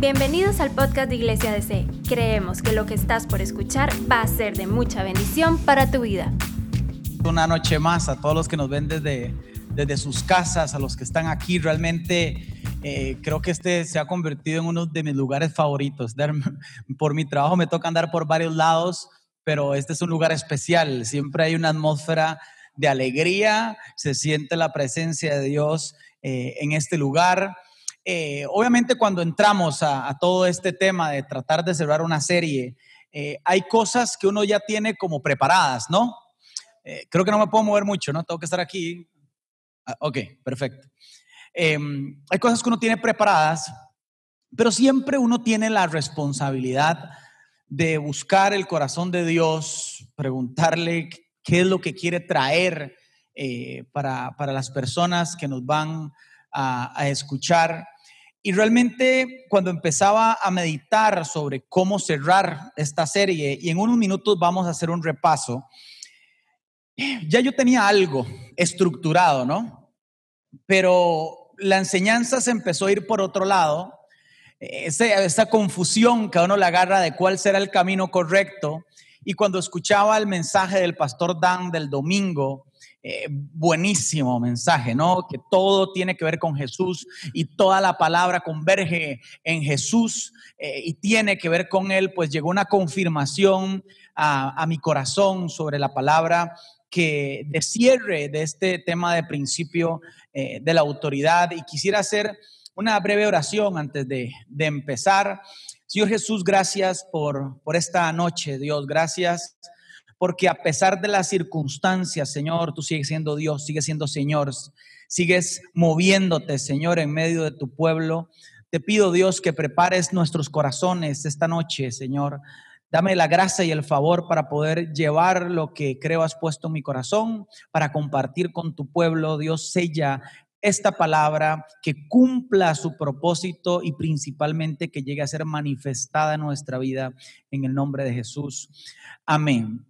Bienvenidos al podcast de Iglesia DC. Creemos que lo que estás por escuchar va a ser de mucha bendición para tu vida. Una noche más a todos los que nos ven desde, desde sus casas, a los que están aquí. Realmente eh, creo que este se ha convertido en uno de mis lugares favoritos. Por mi trabajo me toca andar por varios lados, pero este es un lugar especial. Siempre hay una atmósfera de alegría, se siente la presencia de Dios eh, en este lugar. Eh, obviamente cuando entramos a, todo este tema de tratar de cerrar una serie, eh, hay cosas que uno ya tiene como preparadas, ¿no? creo que no me puedo mover mucho, ¿no? Tengo que estar aquí. Ah, ok, perfecto. Em, hay cosas que uno tiene preparadas, pero siempre uno tiene la responsabilidad de buscar el corazón de Dios, preguntarle qué es lo que quiere traer eh, para, las personas que nos van a, escuchar. Y realmente cuando empezaba a meditar sobre cómo cerrar esta serie, y en unos minutos vamos a hacer un repaso, ya yo tenía algo estructurado, ¿no? Pero la enseñanza se empezó a ir por otro lado, esa, confusión que a uno le agarra de cuál será el camino correcto, y cuando escuchaba el mensaje del pastor Dan del domingo, eh, buenísimo mensaje, ¿no? Que todo tiene que ver con Jesús y toda la palabra converge en Jesús eh, y tiene que ver con Él, pues llegó una confirmación a, mi corazón sobre la palabra que de cierre de este tema de principio eh, de la autoridad y quisiera hacer una breve oración antes de, de empezar. Señor Jesús, gracias por, por esta noche, Dios, gracias porque a pesar de las circunstancias, Señor, tú sigues siendo Dios, sigues siendo Señor, sigues moviéndote, Señor, en medio de tu pueblo. Te pido, Dios, que prepares nuestros corazones esta noche, Señor. Dame la gracia y el favor para poder llevar lo que creo has puesto en mi corazón, para compartir con tu pueblo. Dios, sella esta palabra, que cumpla su propósito y principalmente que llegue a ser manifestada en nuestra vida en el nombre de Jesús. Amén.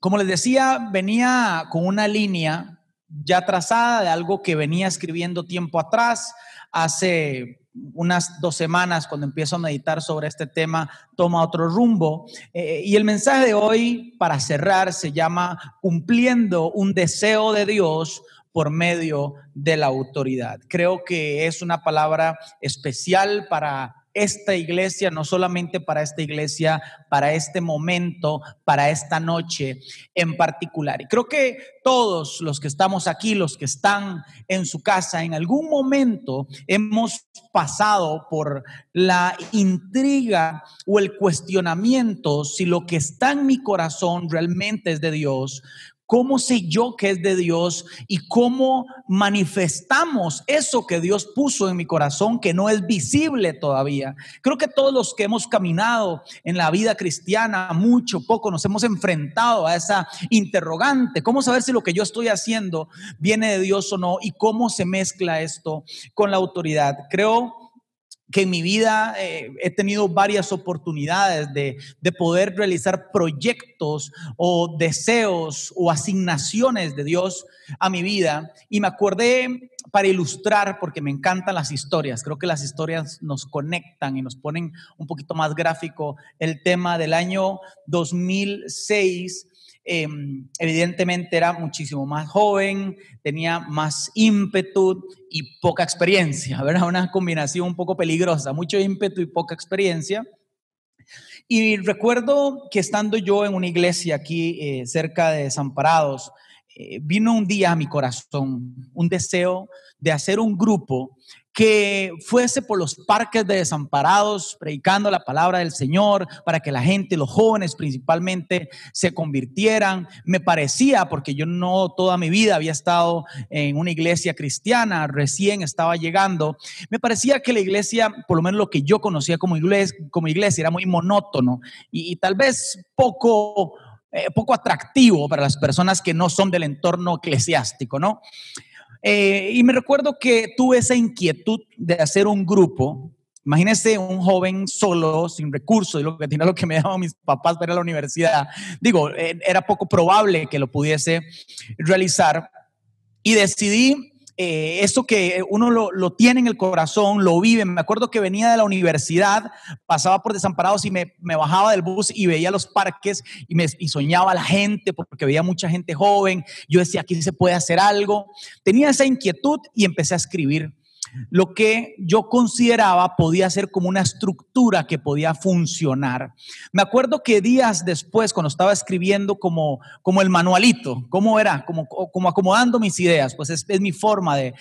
Como les decía, venía con una línea ya trazada de algo que venía escribiendo tiempo atrás, hace unas dos semanas cuando empiezo a meditar sobre este tema, toma otro rumbo. Eh, y el mensaje de hoy, para cerrar, se llama Cumpliendo un deseo de Dios por medio de la autoridad. Creo que es una palabra especial para esta iglesia, no solamente para esta iglesia, para este momento, para esta noche en particular. Y creo que todos los que estamos aquí, los que están en su casa, en algún momento hemos pasado por la intriga o el cuestionamiento si lo que está en mi corazón realmente es de Dios, ¿Cómo sé yo que es de Dios y cómo manifestamos eso que Dios puso en mi corazón que no es visible todavía? Creo que todos los que hemos caminado en la vida cristiana, mucho, poco, nos hemos enfrentado a esa interrogante. ¿Cómo saber si lo que yo estoy haciendo viene de Dios o no? Y cómo se mezcla esto con la autoridad. Creo que en mi vida eh, he tenido varias oportunidades de, de, poder realizar proyectos o deseos o asignaciones de Dios a mi vida. Y me acordé para ilustrar, porque me encantan las historias, creo que las historias nos conectan y nos ponen un poquito más gráfico el tema del año 2006 Em, evidentemente era muchísimo más joven, tenía más ímpetu y poca experiencia, ¿verdad? Una combinación un poco peligrosa, mucho ímpetu y poca experiencia. Y recuerdo que estando yo en una iglesia aquí eh, cerca de Desamparados, eh, vino un día a mi corazón un deseo de hacer un grupo que fuese por los parques de desamparados, predicando la palabra del Señor, para que la gente, los jóvenes principalmente, se convirtieran. Me parecía, porque yo no toda mi vida había estado en una iglesia cristiana, recién estaba llegando, me parecía que la iglesia, por lo menos lo que yo conocía como iglesia, como iglesia era muy monótono y, tal vez poco... Eh, poco atractivo para las personas que no son del entorno eclesiástico, ¿no? Eh, y me recuerdo que tuve esa inquietud de hacer un grupo. Imagínese un joven solo, sin recursos, y lo que tenía lo que me daban mis papás para ir a la universidad. Digo, eh, era poco probable que lo pudiese realizar. Y decidí eh, eso que uno lo, tiene en el corazón, lo vive. Me acuerdo que venía de la universidad, pasaba por desamparados y me, bajaba del bus y veía los parques y, me, y soñaba la gente porque veía mucha gente joven. Yo decía, aquí se puede hacer algo. Tenía esa inquietud y empecé a escribir lo que yo consideraba podía ser como una estructura que podía funcionar. Me acuerdo que días después, cuando estaba escribiendo como, como el manualito, ¿cómo era? Como, como acomodando mis ideas, pues es, mi forma de,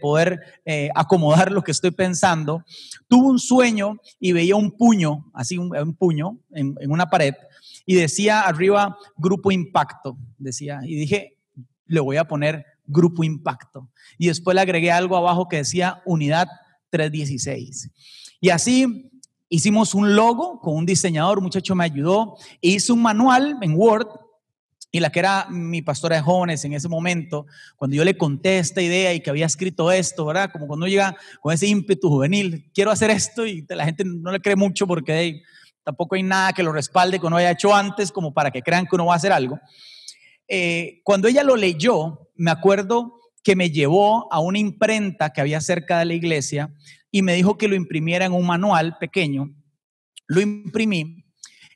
poder eh, acomodar lo que estoy pensando. Tuve un sueño y veía un puño, así un, puño en, en una pared, y decía arriba Grupo Impacto, decía, y dije, le voy a poner Grupo Impacto. Y después le agregué algo abajo que decía Unidad 316. Y así hicimos un logo con un diseñador, muchacho me ayudó, e hice un manual en Word. Y la que era mi pastora de jóvenes en ese momento, cuando yo le conté esta idea y que había escrito esto, ¿verdad? Como cuando llega con ese ímpetu juvenil, quiero hacer esto y la gente no le cree mucho porque tampoco hay nada que lo respalde que uno haya hecho antes como para que crean que uno va a hacer algo. Eh, cuando ella lo leyó, me acuerdo que me llevó a una imprenta que había cerca de la iglesia y me dijo que lo imprimiera en un manual pequeño. Lo imprimí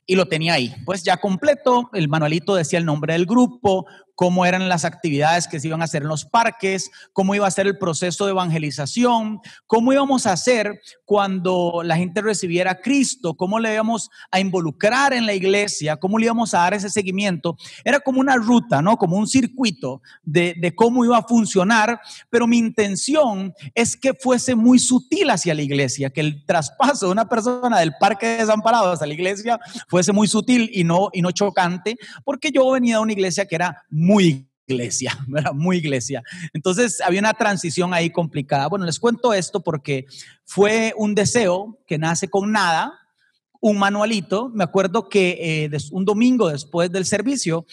y lo tenía ahí. Pues ya completo, el manualito decía el nombre del grupo, cómo eran las actividades que se iban a hacer en los parques, cómo iba a ser el proceso de evangelización, cómo íbamos a hacer cuando la gente recibiera a Cristo, cómo le íbamos a involucrar en la iglesia, cómo le íbamos a dar ese seguimiento. Era como una ruta, ¿no? Como un circuito de, de cómo iba a funcionar, pero mi intención es que fuese muy sutil hacia la iglesia, que el traspaso de una persona del parque de desamparados a la iglesia fuese muy sutil y no, y no chocante, porque yo venía de una iglesia que era muy iglesia, era muy iglesia. Entonces había una transición ahí complicada. Bueno, les cuento esto porque fue un deseo que nace con nada, un manualito. Me acuerdo que eh, un domingo después del servicio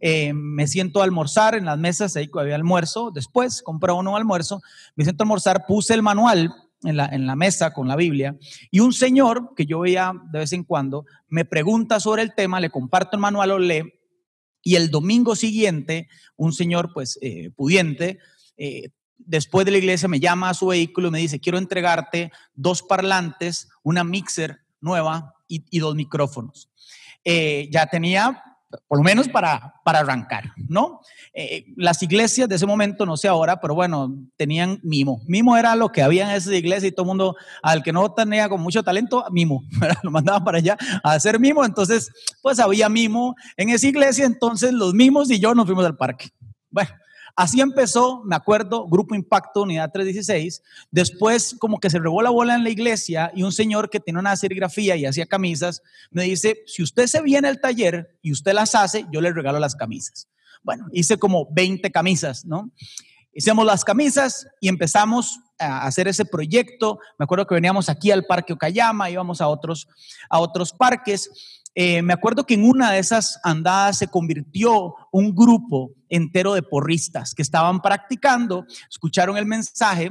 eh, me siento a almorzar en las mesas, ahí había almuerzo, después compré uno almuerzo, me siento a almorzar, puse el manual en la, en la, mesa con la Biblia y un señor que yo veía de vez en cuando me pregunta sobre el tema, le comparto el manual, lo lee y el domingo siguiente, un señor pues eh, pudiente, eh, después de la iglesia me llama a su vehículo y me dice, quiero entregarte dos parlantes, una mixer nueva y, dos micrófonos. Eh, ya tenía por lo menos para, para arrancar, ¿no? Eh, las iglesias de ese momento, no sé ahora, pero bueno, tenían mimo. Mimo era lo que había en esa iglesia y todo el mundo, al que no tenía con mucho talento, mimo, lo mandaban para allá a hacer mimo, entonces, pues había mimo en esa iglesia, entonces los mimos y yo nos fuimos al parque. Bueno, Así empezó, me acuerdo, Grupo Impacto, Unidad 316. Después, como que se regó la bola en la iglesia y un señor que tiene una serigrafía y hacía camisas, me dice, si usted se viene al taller y usted las hace, yo le regalo las camisas. Bueno, hice como 20 camisas, ¿no? Hicimos las camisas y empezamos a hacer ese proyecto. Me acuerdo que veníamos aquí al Parque Okayama, íbamos a otros, a otros parques eh, me acuerdo que en una de esas andadas se convirtió un grupo entero de porristas que estaban practicando, escucharon el mensaje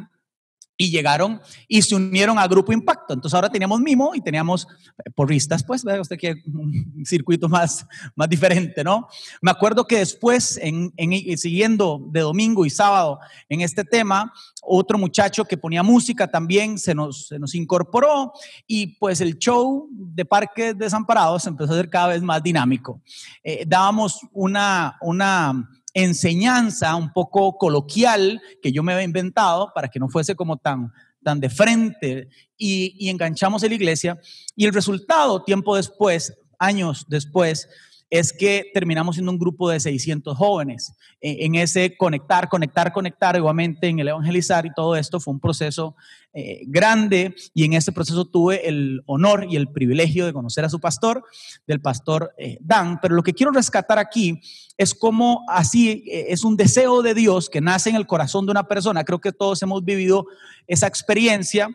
y llegaron y se unieron a Grupo Impacto. Entonces ahora teníamos Mimo y teníamos eh, porristas, pues, vea usted que un circuito más, más diferente, ¿no? Me acuerdo que después, en, siguiendo de domingo y sábado en este tema, otro muchacho que ponía música también se nos, se nos incorporó y pues el show de Parques Desamparados empezó a ser cada vez más dinámico. Eh, dábamos una, una enseñanza un poco coloquial que yo me había inventado para que no fuese como tan, tan de frente y, y enganchamos en la iglesia. Y el resultado, tiempo después, años después, es que terminamos siendo un grupo de 600 jóvenes. E, en, ese conectar, conectar, conectar, igualmente en el evangelizar y todo esto fue un proceso eh, grande y en ese proceso tuve el honor y el privilegio de conocer a su pastor, del pastor eh, Dan. Pero lo que quiero rescatar aquí es cómo así eh, es un deseo de Dios que nace en el corazón de una persona. Creo que todos hemos vivido esa experiencia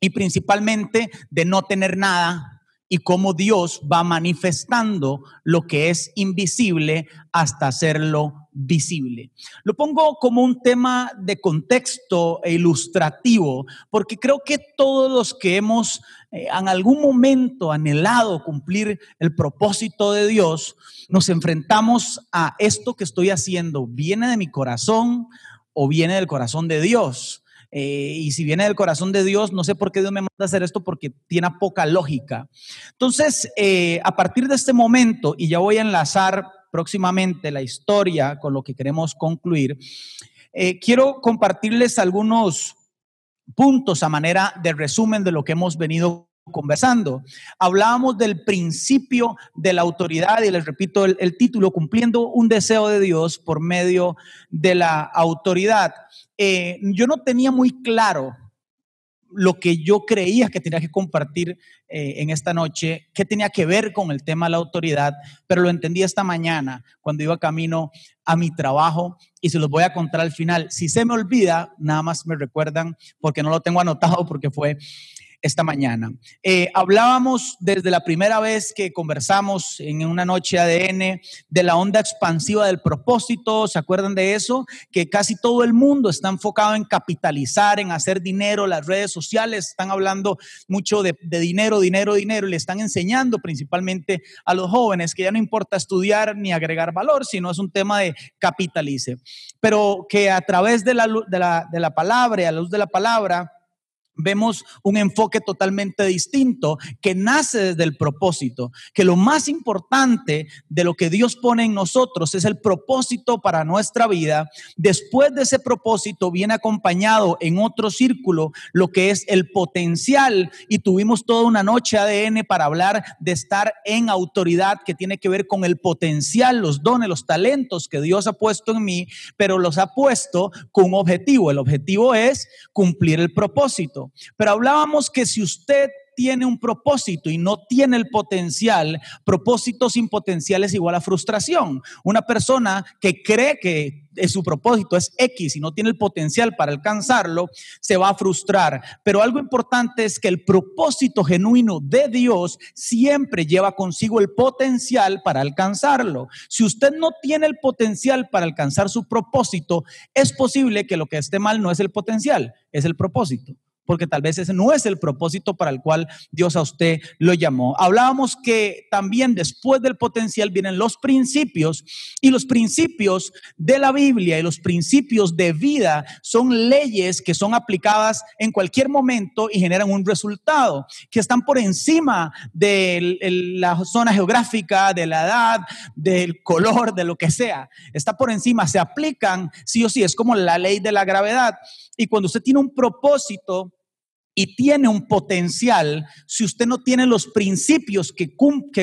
y principalmente de no tener nada y cómo Dios va manifestando lo que es invisible hasta hacerlo visible. Lo pongo como un tema de contexto e ilustrativo, porque creo que todos los que hemos eh, en algún momento anhelado cumplir el propósito de Dios, nos enfrentamos a esto que estoy haciendo, viene de mi corazón o viene del corazón de Dios. Eh, y si viene del corazón de Dios, no sé por qué Dios me manda hacer esto porque tiene poca lógica. Entonces, eh, a partir de este momento, y ya voy a enlazar próximamente la historia con lo que queremos concluir, eh, quiero compartirles algunos puntos a manera de resumen de lo que hemos venido conversando. Hablábamos del principio de la autoridad y les repito el, título, cumpliendo un deseo de Dios por medio de la autoridad. Eh, yo no tenía muy claro lo que yo creía que tenía que compartir eh, en esta noche, qué tenía que ver con el tema de la autoridad, pero lo entendí esta mañana cuando iba camino a mi trabajo y se los voy a contar al final. Si se me olvida, nada más me recuerdan porque no lo tengo anotado porque fue esta mañana. Eh, hablábamos desde la primera vez que conversamos en una noche ADN de la onda expansiva del propósito, ¿se acuerdan de eso? Que casi todo el mundo está enfocado en capitalizar, en hacer dinero, las redes sociales están hablando mucho de, de dinero, dinero, dinero, y le están enseñando principalmente a los jóvenes que ya no importa estudiar ni agregar valor, sino es un tema de capitalice. Pero que a través de la, de la, de la palabra a la luz de la palabra, vemos un enfoque totalmente distinto que nace desde el propósito, que lo más importante de lo que Dios pone en nosotros es el propósito para nuestra vida. Después de ese propósito viene acompañado en otro círculo lo que es el potencial y tuvimos toda una noche ADN para hablar de estar en autoridad que tiene que ver con el potencial, los dones, los talentos que Dios ha puesto en mí, pero los ha puesto con un objetivo. El objetivo es cumplir el propósito. Pero hablábamos que si usted tiene un propósito y no tiene el potencial, propósito sin potencial es igual a frustración. Una persona que cree que su propósito es X y no tiene el potencial para alcanzarlo, se va a frustrar. Pero algo importante es que el propósito genuino de Dios siempre lleva consigo el potencial para alcanzarlo. Si usted no tiene el potencial para alcanzar su propósito, es posible que lo que esté mal no es el potencial, es el propósito porque tal vez ese no es el propósito para el cual Dios a usted lo llamó. Hablábamos que también después del potencial vienen los principios y los principios de la Biblia y los principios de vida son leyes que son aplicadas en cualquier momento y generan un resultado, que están por encima de la zona geográfica, de la edad, del color, de lo que sea. Está por encima, se aplican sí o sí, es como la ley de la gravedad. Y cuando usted tiene un propósito, y tiene un potencial, si usted no tiene los principios que,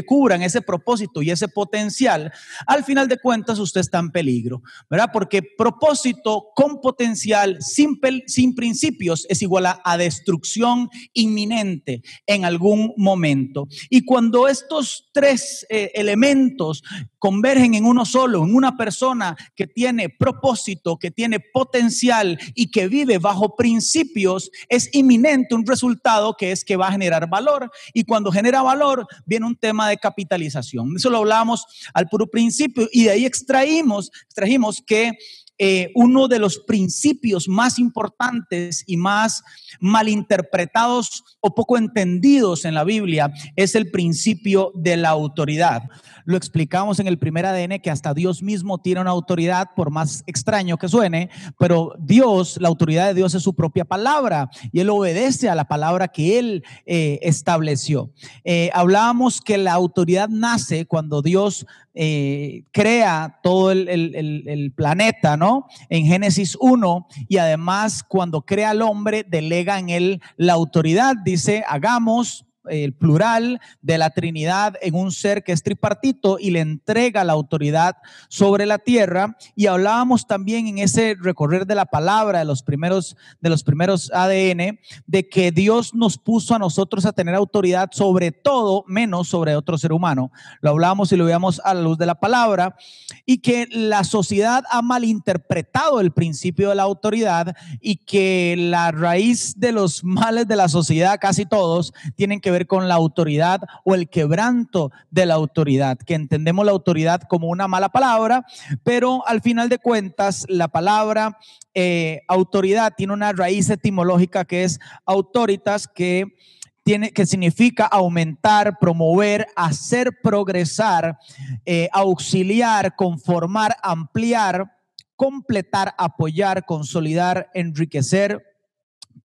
cubran ese propósito y ese potencial, al final de cuentas usted está en peligro, ¿verdad? Porque propósito con potencial sin, sin principios es igual a, a destrucción inminente en algún momento. Y cuando estos tres eh, elementos convergen en uno solo, en una persona que tiene propósito, que tiene potencial y que vive bajo principios, es inminente un resultado que es que va a generar valor. Y cuando genera valor, viene un tema de capitalización. Eso lo hablamos al puro principio y de ahí extraímos, extrajimos que eh, uno de los principios más importantes y más malinterpretados o poco entendidos en la Biblia es el principio de la autoridad. Lo explicamos en el primer ADN que hasta Dios mismo tiene una autoridad, por más extraño que suene, pero Dios, la autoridad de Dios es su propia palabra y Él obedece a la palabra que Él eh, estableció. Eh, hablábamos que la autoridad nace cuando Dios eh, crea todo el, el, planeta, ¿no? En Génesis 1 y además cuando crea al hombre delega en él la autoridad, dice, hagamos el plural de la Trinidad en un ser que es tripartito y le entrega la autoridad sobre la tierra. Y hablábamos también en ese recorrer de la palabra de los primeros, de los primeros ADN, de que Dios nos puso a nosotros a tener autoridad sobre todo, menos sobre otro ser humano. Lo hablábamos y lo veíamos a la luz de la palabra y que la sociedad ha malinterpretado el principio de la autoridad y que la raíz de los males de la sociedad, casi todos, tienen que ver con la autoridad o el quebranto de la autoridad, que entendemos la autoridad como una mala palabra, pero al final de cuentas la palabra eh, autoridad tiene una raíz etimológica que es autoritas, que tiene, que significa aumentar, promover, hacer progresar, eh, auxiliar, conformar, ampliar completar, apoyar, consolidar, enriquecer,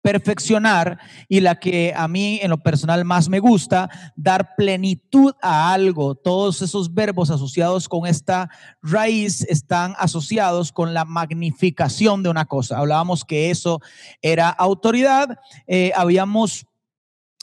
perfeccionar y la que a mí en lo personal más me gusta, dar plenitud a algo. Todos esos verbos asociados con esta raíz están asociados con la magnificación de una cosa. Hablábamos que eso era autoridad. Eh, habíamos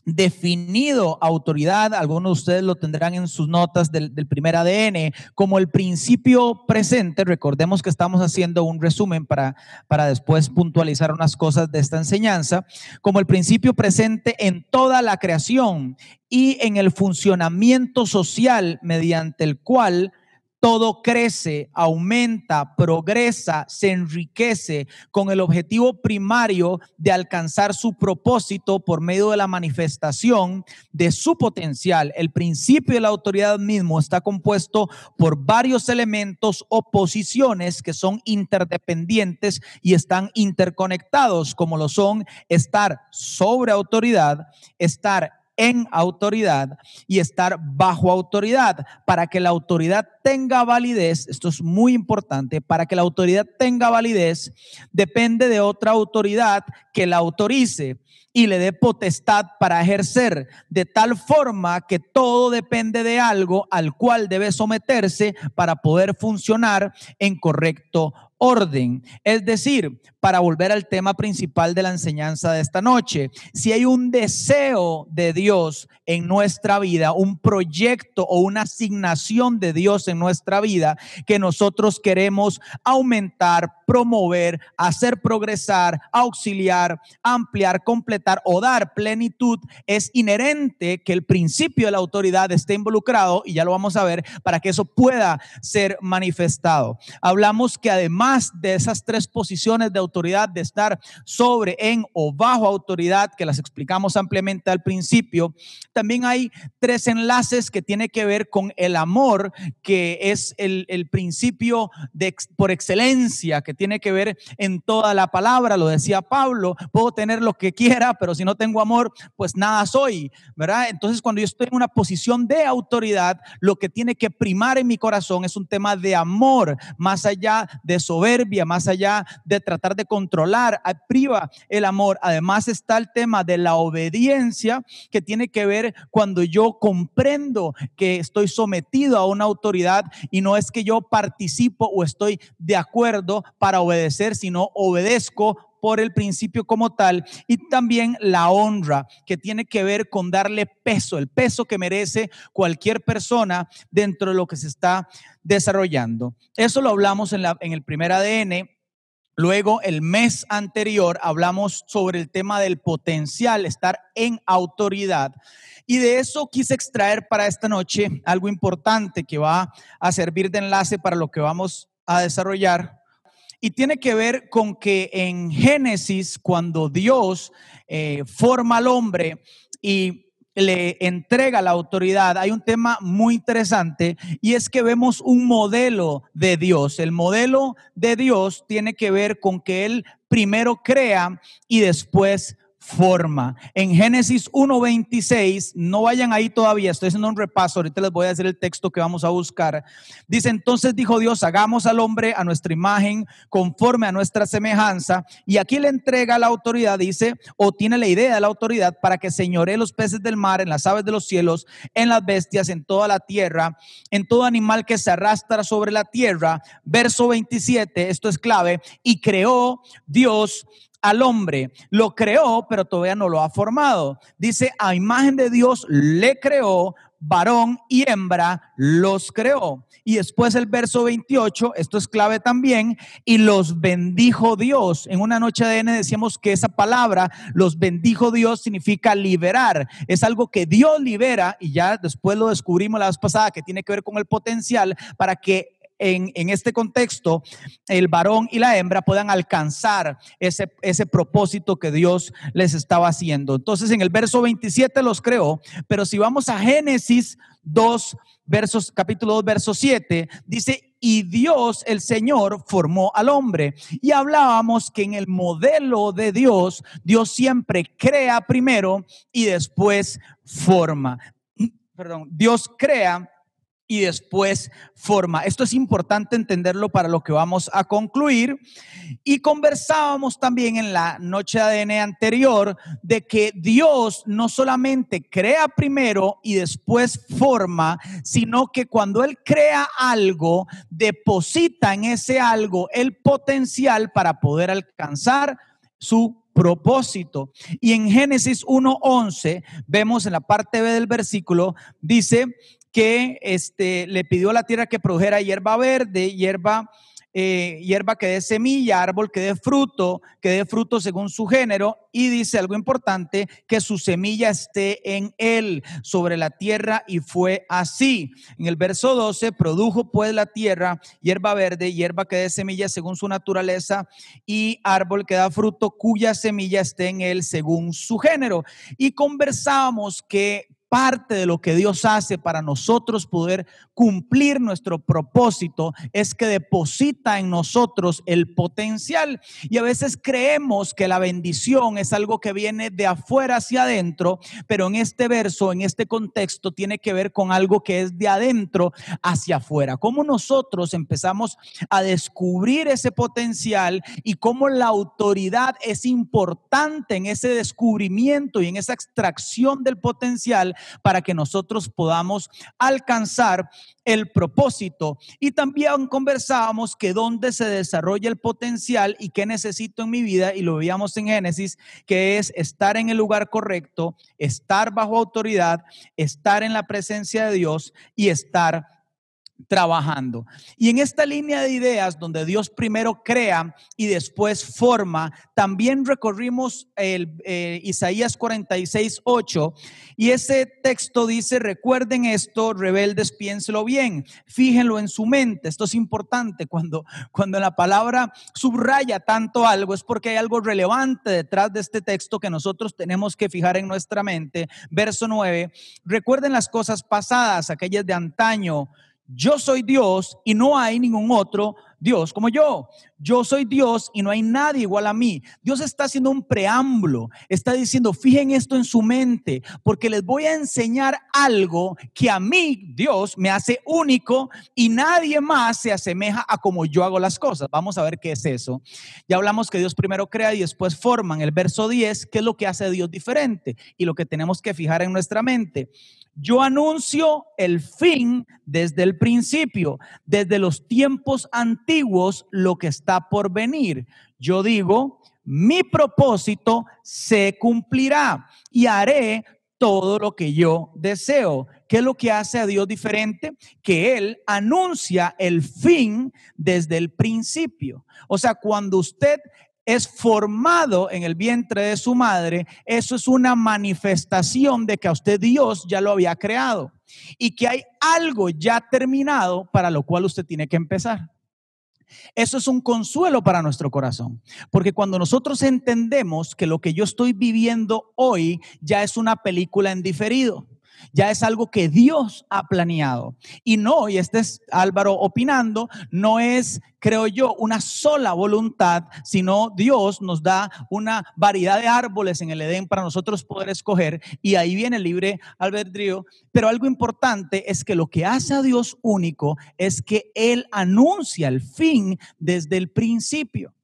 definido autoridad, algunos de ustedes lo tendrán en sus notas del, primer ADN, como el principio presente. Recordemos que estamos haciendo un resumen para, para después puntualizar unas cosas de esta enseñanza, como el principio presente en toda la creación y en el funcionamiento social mediante el cual todo crece, aumenta, progresa, se enriquece con el objetivo primario de alcanzar su propósito por medio de la manifestación de su potencial. El principio de la autoridad mismo está compuesto por varios elementos o posiciones que son interdependientes y están interconectados, como lo son estar sobre autoridad, estar en autoridad y estar bajo autoridad. Para que la autoridad tenga validez, esto es muy importante, para que la autoridad tenga validez, depende de otra autoridad que la autorice y le dé potestad para ejercer, de tal forma que todo depende de algo al cual debe someterse para poder funcionar en correcto orden. Es decir, para volver al tema principal de la enseñanza de esta noche, si hay un deseo de Dios en nuestra vida, un proyecto o una asignación de Dios en nuestra vida que nosotros queremos aumentar, promover, hacer progresar, auxiliar, ampliar, completar o dar plenitud, es inherente que el principio de la autoridad esté involucrado y ya lo vamos a ver para que eso pueda ser manifestado. Hablamos que además de esas tres posiciones de autoridad, de estar sobre, en o bajo autoridad, que las explicamos ampliamente al principio, también hay tres enlaces que tiene que ver con el amor, que es el, el principio de, por excelencia, que tiene que ver en toda la palabra, lo decía Pablo, puedo tener lo que quiera, pero si no tengo amor, pues nada soy, ¿verdad? Entonces cuando yo estoy en una posición de autoridad, lo que tiene que primar en mi corazón es un tema de amor, más allá de soberanía más allá de tratar de controlar, priva el amor. Además está el tema de la obediencia que tiene que ver cuando yo comprendo que estoy sometido a una autoridad y no es que yo participo o estoy de acuerdo para obedecer, sino obedezco por el principio como tal y también la honra que tiene que ver con darle peso, el peso que merece cualquier persona dentro de lo que se está desarrollando. Eso lo hablamos en, la, en el primer ADN. Luego, el mes anterior, hablamos sobre el tema del potencial, estar en autoridad. Y de eso quise extraer para esta noche algo importante que va a servir de enlace para lo que vamos a desarrollar y tiene que ver con que en Génesis, cuando Dios eh, forma al hombre y le entrega la autoridad, hay un tema muy interesante y es que vemos un modelo de Dios. El modelo de Dios tiene que ver con que Él primero crea y después forma. En Génesis 1.26, no vayan ahí todavía, estoy haciendo un repaso, ahorita les voy a hacer el texto que vamos a buscar. Dice, entonces dijo Dios, hagamos al hombre a nuestra imagen, conforme a nuestra semejanza, y aquí le entrega la autoridad, dice, o tiene la idea de la autoridad para que señoree los peces del mar, en las aves de los cielos, en las bestias, en toda la tierra, en todo animal que se arrastra sobre la tierra. Verso 27, esto es clave, y creó Dios al hombre. Lo creó, pero todavía no lo ha formado. Dice, a imagen de Dios le creó, varón y hembra los creó. Y después el verso 28, esto es clave también, y los bendijo Dios. En una noche de N decíamos que esa palabra, los bendijo Dios, significa liberar. Es algo que Dios libera y ya después lo descubrimos la vez pasada que tiene que ver con el potencial para que en, este contexto el varón y la hembra puedan alcanzar ese, ese propósito que Dios les estaba haciendo. Entonces en el verso 27 los creó, pero si vamos a Génesis 2, versos, capítulo 2, verso 7, dice, y Dios, el Señor, formó al hombre. Y hablábamos que en el modelo de Dios, Dios siempre crea primero y después forma. Perdón, Dios crea y después forma. Esto es importante entenderlo para lo que vamos a concluir. Y conversábamos también en la noche de ADN anterior de que Dios no solamente crea primero y después forma, sino que cuando Él crea algo, deposita en ese algo el potencial para poder alcanzar su propósito. Y en Génesis 1.11 vemos en la parte B del versículo, dice que este, le pidió a la tierra que produjera hierba verde, hierba, eh, hierba que dé semilla, árbol que dé fruto, que dé fruto según su género, y dice algo importante, que su semilla esté en él, sobre la tierra, y fue así. En el verso 12, produjo pues la tierra hierba verde, hierba que dé semilla según su naturaleza, y árbol que da fruto cuya semilla esté en él según su género. Y conversábamos que parte de lo que Dios hace para nosotros poder cumplir nuestro propósito es que deposita en nosotros el potencial. Y a veces creemos que la bendición es algo que viene de afuera hacia adentro, pero en este verso, en este contexto, tiene que ver con algo que es de adentro hacia afuera. Cómo nosotros empezamos a descubrir ese potencial y cómo la autoridad es importante en ese descubrimiento y en esa extracción del potencial para que nosotros podamos alcanzar el propósito. Y también conversábamos que dónde se desarrolla el potencial y qué necesito en mi vida, y lo veíamos en Génesis, que es estar en el lugar correcto, estar bajo autoridad, estar en la presencia de Dios y estar trabajando. Y en esta línea de ideas donde Dios primero crea y después forma, también recorrimos el eh, Isaías 46, 8 y ese texto dice, recuerden esto, rebeldes, piénselo bien, fíjenlo en su mente. Esto es importante cuando, cuando la palabra subraya tanto algo, es porque hay algo relevante detrás de este texto que nosotros tenemos que fijar en nuestra mente. Verso 9, recuerden las cosas pasadas, aquellas de antaño yo soy Dios y no hay ningún otro Dios como yo. Yo soy Dios y no hay nadie igual a mí. Dios está haciendo un preámbulo, está diciendo, fijen esto en su mente, porque les voy a enseñar algo que a mí, Dios, me hace único y nadie más se asemeja a como yo hago las cosas. Vamos a ver qué es eso. Ya hablamos que Dios primero crea y después forma. En el verso 10, ¿qué es lo que hace Dios diferente? Y lo que tenemos que fijar en nuestra mente. Yo anuncio el fin desde el principio, desde los tiempos antiguos, lo que está por venir. Yo digo, mi propósito se cumplirá y haré todo lo que yo deseo. ¿Qué es lo que hace a Dios diferente? Que Él anuncia el fin desde el principio. O sea, cuando usted es formado en el vientre de su madre, eso es una manifestación de que a usted Dios ya lo había creado y que hay algo ya terminado para lo cual usted tiene que empezar. Eso es un consuelo para nuestro corazón, porque cuando nosotros entendemos que lo que yo estoy viviendo hoy ya es una película en diferido, ya es algo que Dios ha planeado. Y no, y este es Álvaro opinando, no es, creo yo, una sola voluntad, sino Dios nos da una variedad de árboles en el Edén para nosotros poder escoger y ahí viene el libre albedrío. Pero algo importante es que lo que hace a Dios único es que Él anuncia el fin desde el principio.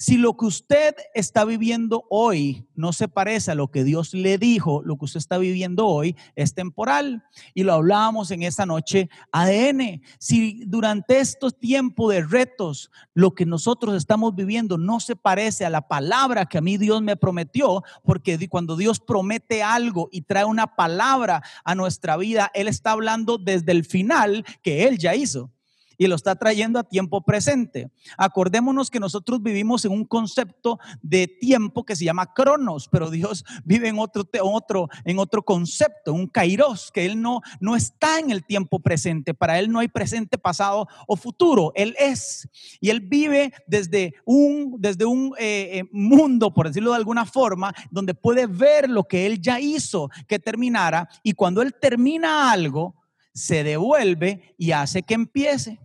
Si lo que usted está viviendo hoy no se parece a lo que Dios le dijo, lo que usted está viviendo hoy es temporal. Y lo hablábamos en esa noche ADN. Si durante estos tiempos de retos lo que nosotros estamos viviendo no se parece a la palabra que a mí Dios me prometió, porque cuando Dios promete algo y trae una palabra a nuestra vida, Él está hablando desde el final que Él ya hizo y lo está trayendo a tiempo presente. Acordémonos que nosotros vivimos en un concepto de tiempo que se llama cronos, pero Dios vive en otro, otro, en otro concepto, un kairos, que Él no, no está en el tiempo presente. Para Él no hay presente, pasado o futuro. Él es. Y Él vive desde un, desde un eh, eh, mundo, por decirlo de alguna forma, donde puede ver lo que Él ya hizo que terminara. Y cuando Él termina algo, se devuelve y hace que empiece.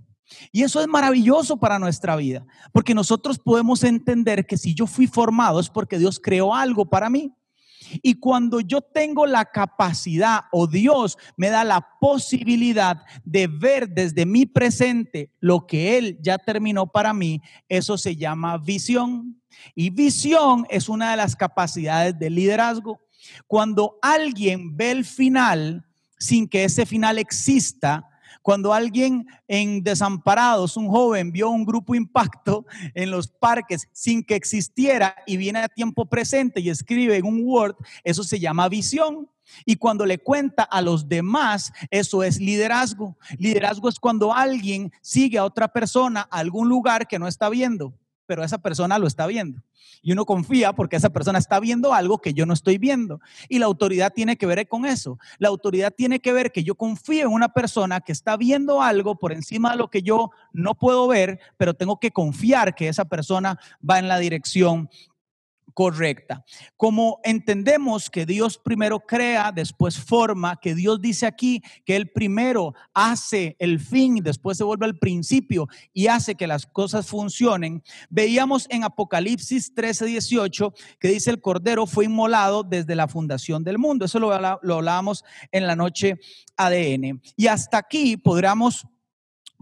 Y eso es maravilloso para nuestra vida, porque nosotros podemos entender que si yo fui formado es porque Dios creó algo para mí. Y cuando yo tengo la capacidad o Dios me da la posibilidad de ver desde mi presente lo que Él ya terminó para mí, eso se llama visión. Y visión es una de las capacidades del liderazgo. Cuando alguien ve el final sin que ese final exista, cuando alguien en Desamparados, un joven, vio un grupo impacto en los parques sin que existiera y viene a tiempo presente y escribe en un Word, eso se llama visión. Y cuando le cuenta a los demás, eso es liderazgo. Liderazgo es cuando alguien sigue a otra persona a algún lugar que no está viendo pero esa persona lo está viendo. Y uno confía porque esa persona está viendo algo que yo no estoy viendo. Y la autoridad tiene que ver con eso. La autoridad tiene que ver que yo confío en una persona que está viendo algo por encima de lo que yo no puedo ver, pero tengo que confiar que esa persona va en la dirección correcta. Como entendemos que Dios primero crea, después forma, que Dios dice aquí que Él primero hace el fin, después se vuelve al principio y hace que las cosas funcionen, veíamos en Apocalipsis 13, 18 que dice el Cordero fue inmolado desde la fundación del mundo. Eso lo, lo hablábamos en la noche ADN. Y hasta aquí podríamos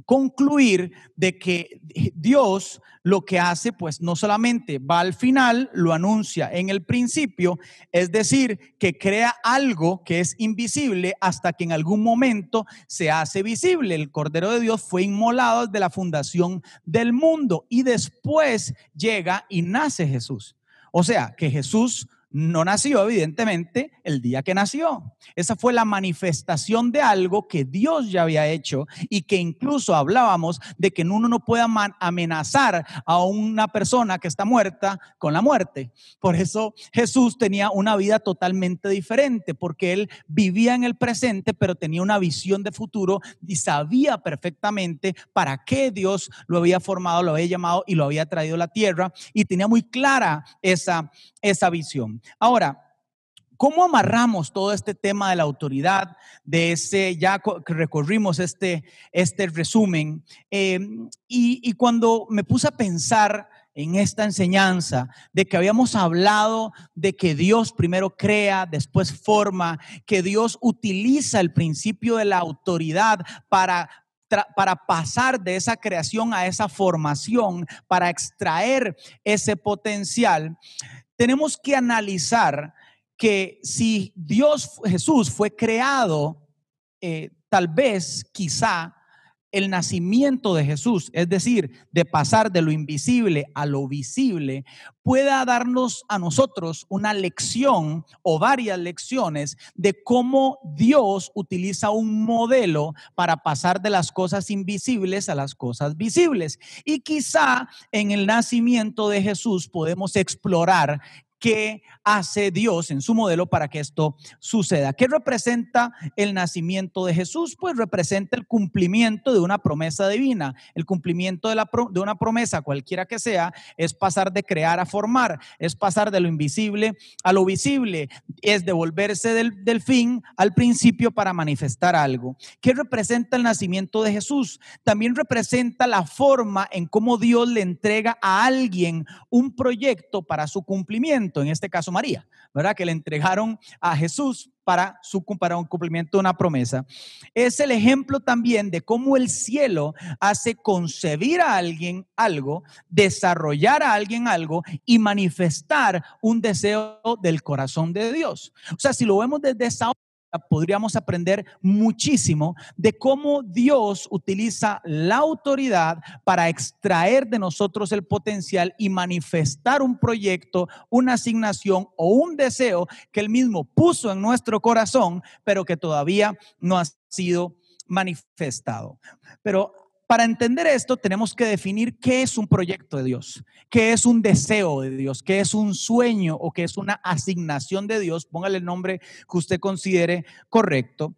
concluir de que Dios lo que hace, pues no solamente va al final, lo anuncia en el principio, es decir, que crea algo que es invisible hasta que en algún momento se hace visible. El Cordero de Dios fue inmolado desde la fundación del mundo y después llega y nace Jesús. O sea, que Jesús no nació evidentemente el día que nació. Esa fue la manifestación de algo que Dios ya había hecho y que incluso hablábamos de que uno no puede amenazar a una persona que está muerta con la muerte. Por eso Jesús tenía una vida totalmente diferente, porque él vivía en el presente, pero tenía una visión de futuro y sabía perfectamente para qué Dios lo había formado, lo había llamado y lo había traído a la tierra y tenía muy clara esa, esa visión. Ahora, ¿Cómo amarramos todo este tema de la autoridad, de ese, ya recorrimos este, este resumen? Em, y, y, cuando me puse a pensar en esta enseñanza de que habíamos hablado de que Dios primero crea, después forma, que Dios utiliza el principio de la autoridad para para pasar de esa creación a esa formación, para extraer ese potencial, tenemos que analizar que si Dios, Jesús fue creado, eh, tal vez, quizá, el nacimiento de Jesús, es decir, de pasar de lo invisible a lo visible, pueda darnos a nosotros una lección o varias lecciones de cómo Dios utiliza un modelo para pasar de las cosas invisibles a las cosas visibles. Y quizá en el nacimiento de Jesús podemos explorar qué hace Dios en su modelo para que esto suceda. ¿Qué representa el nacimiento de Jesús? Pues representa el cumplimiento de una promesa divina. El cumplimiento de, una promesa, cualquiera que sea, es pasar de crear a formar, es pasar de lo invisible a lo visible, es devolverse del, del fin al principio para manifestar algo. ¿Qué representa el nacimiento de Jesús? También representa la forma en cómo Dios le entrega a alguien un proyecto para su cumplimiento en este caso María, ¿verdad? Que le entregaron a Jesús para, su, para un cumplimiento de una promesa. Es el ejemplo también de cómo el cielo hace concebir a alguien algo, desarrollar a alguien algo y manifestar un deseo del corazón de Dios. O sea, si lo vemos desde esa podríamos aprender muchísimo de cómo Dios utiliza la autoridad para extraer de nosotros el potencial y manifestar un proyecto, una asignación o un deseo que Él mismo puso en nuestro corazón, pero que todavía no ha sido manifestado. Pero para entender esto tenemos que definir qué es un proyecto de Dios, qué es un deseo de Dios, qué es un sueño o qué es una asignación de Dios. Póngale el nombre que usted considere correcto.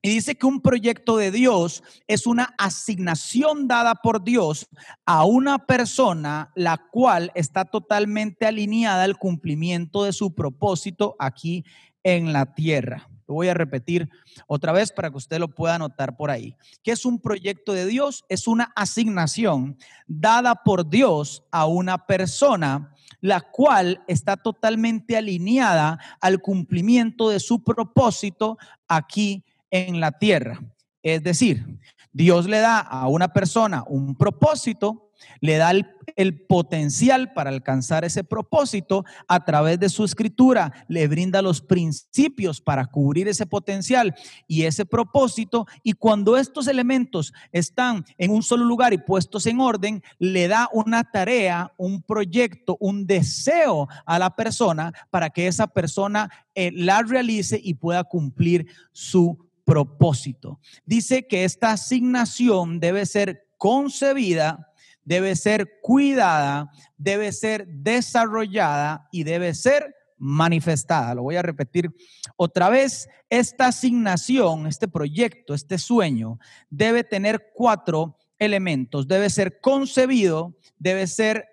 Y dice que un proyecto de Dios es una asignación dada por Dios a una persona la cual está totalmente alineada al cumplimiento de su propósito aquí en la tierra. Lo voy a repetir otra vez para que usted lo pueda anotar por ahí. ¿Qué es un proyecto de Dios? Es una asignación dada por Dios a una persona la cual está totalmente alineada al cumplimiento de su propósito aquí en la tierra. Es decir, Dios le da a una persona un propósito le da el, potencial para alcanzar ese propósito a través de su escritura, le brinda los principios para cubrir ese potencial y ese propósito. Y cuando estos elementos están en un solo lugar y puestos en orden, le da una tarea, un proyecto, un deseo a la persona para que esa persona eh, la realice y pueda cumplir su propósito. Dice que esta asignación debe ser concebida debe ser cuidada, debe ser desarrollada y debe ser manifestada. Lo voy a repetir otra vez. Esta asignación, este proyecto, este sueño, debe tener cuatro elementos. Debe ser concebido, debe ser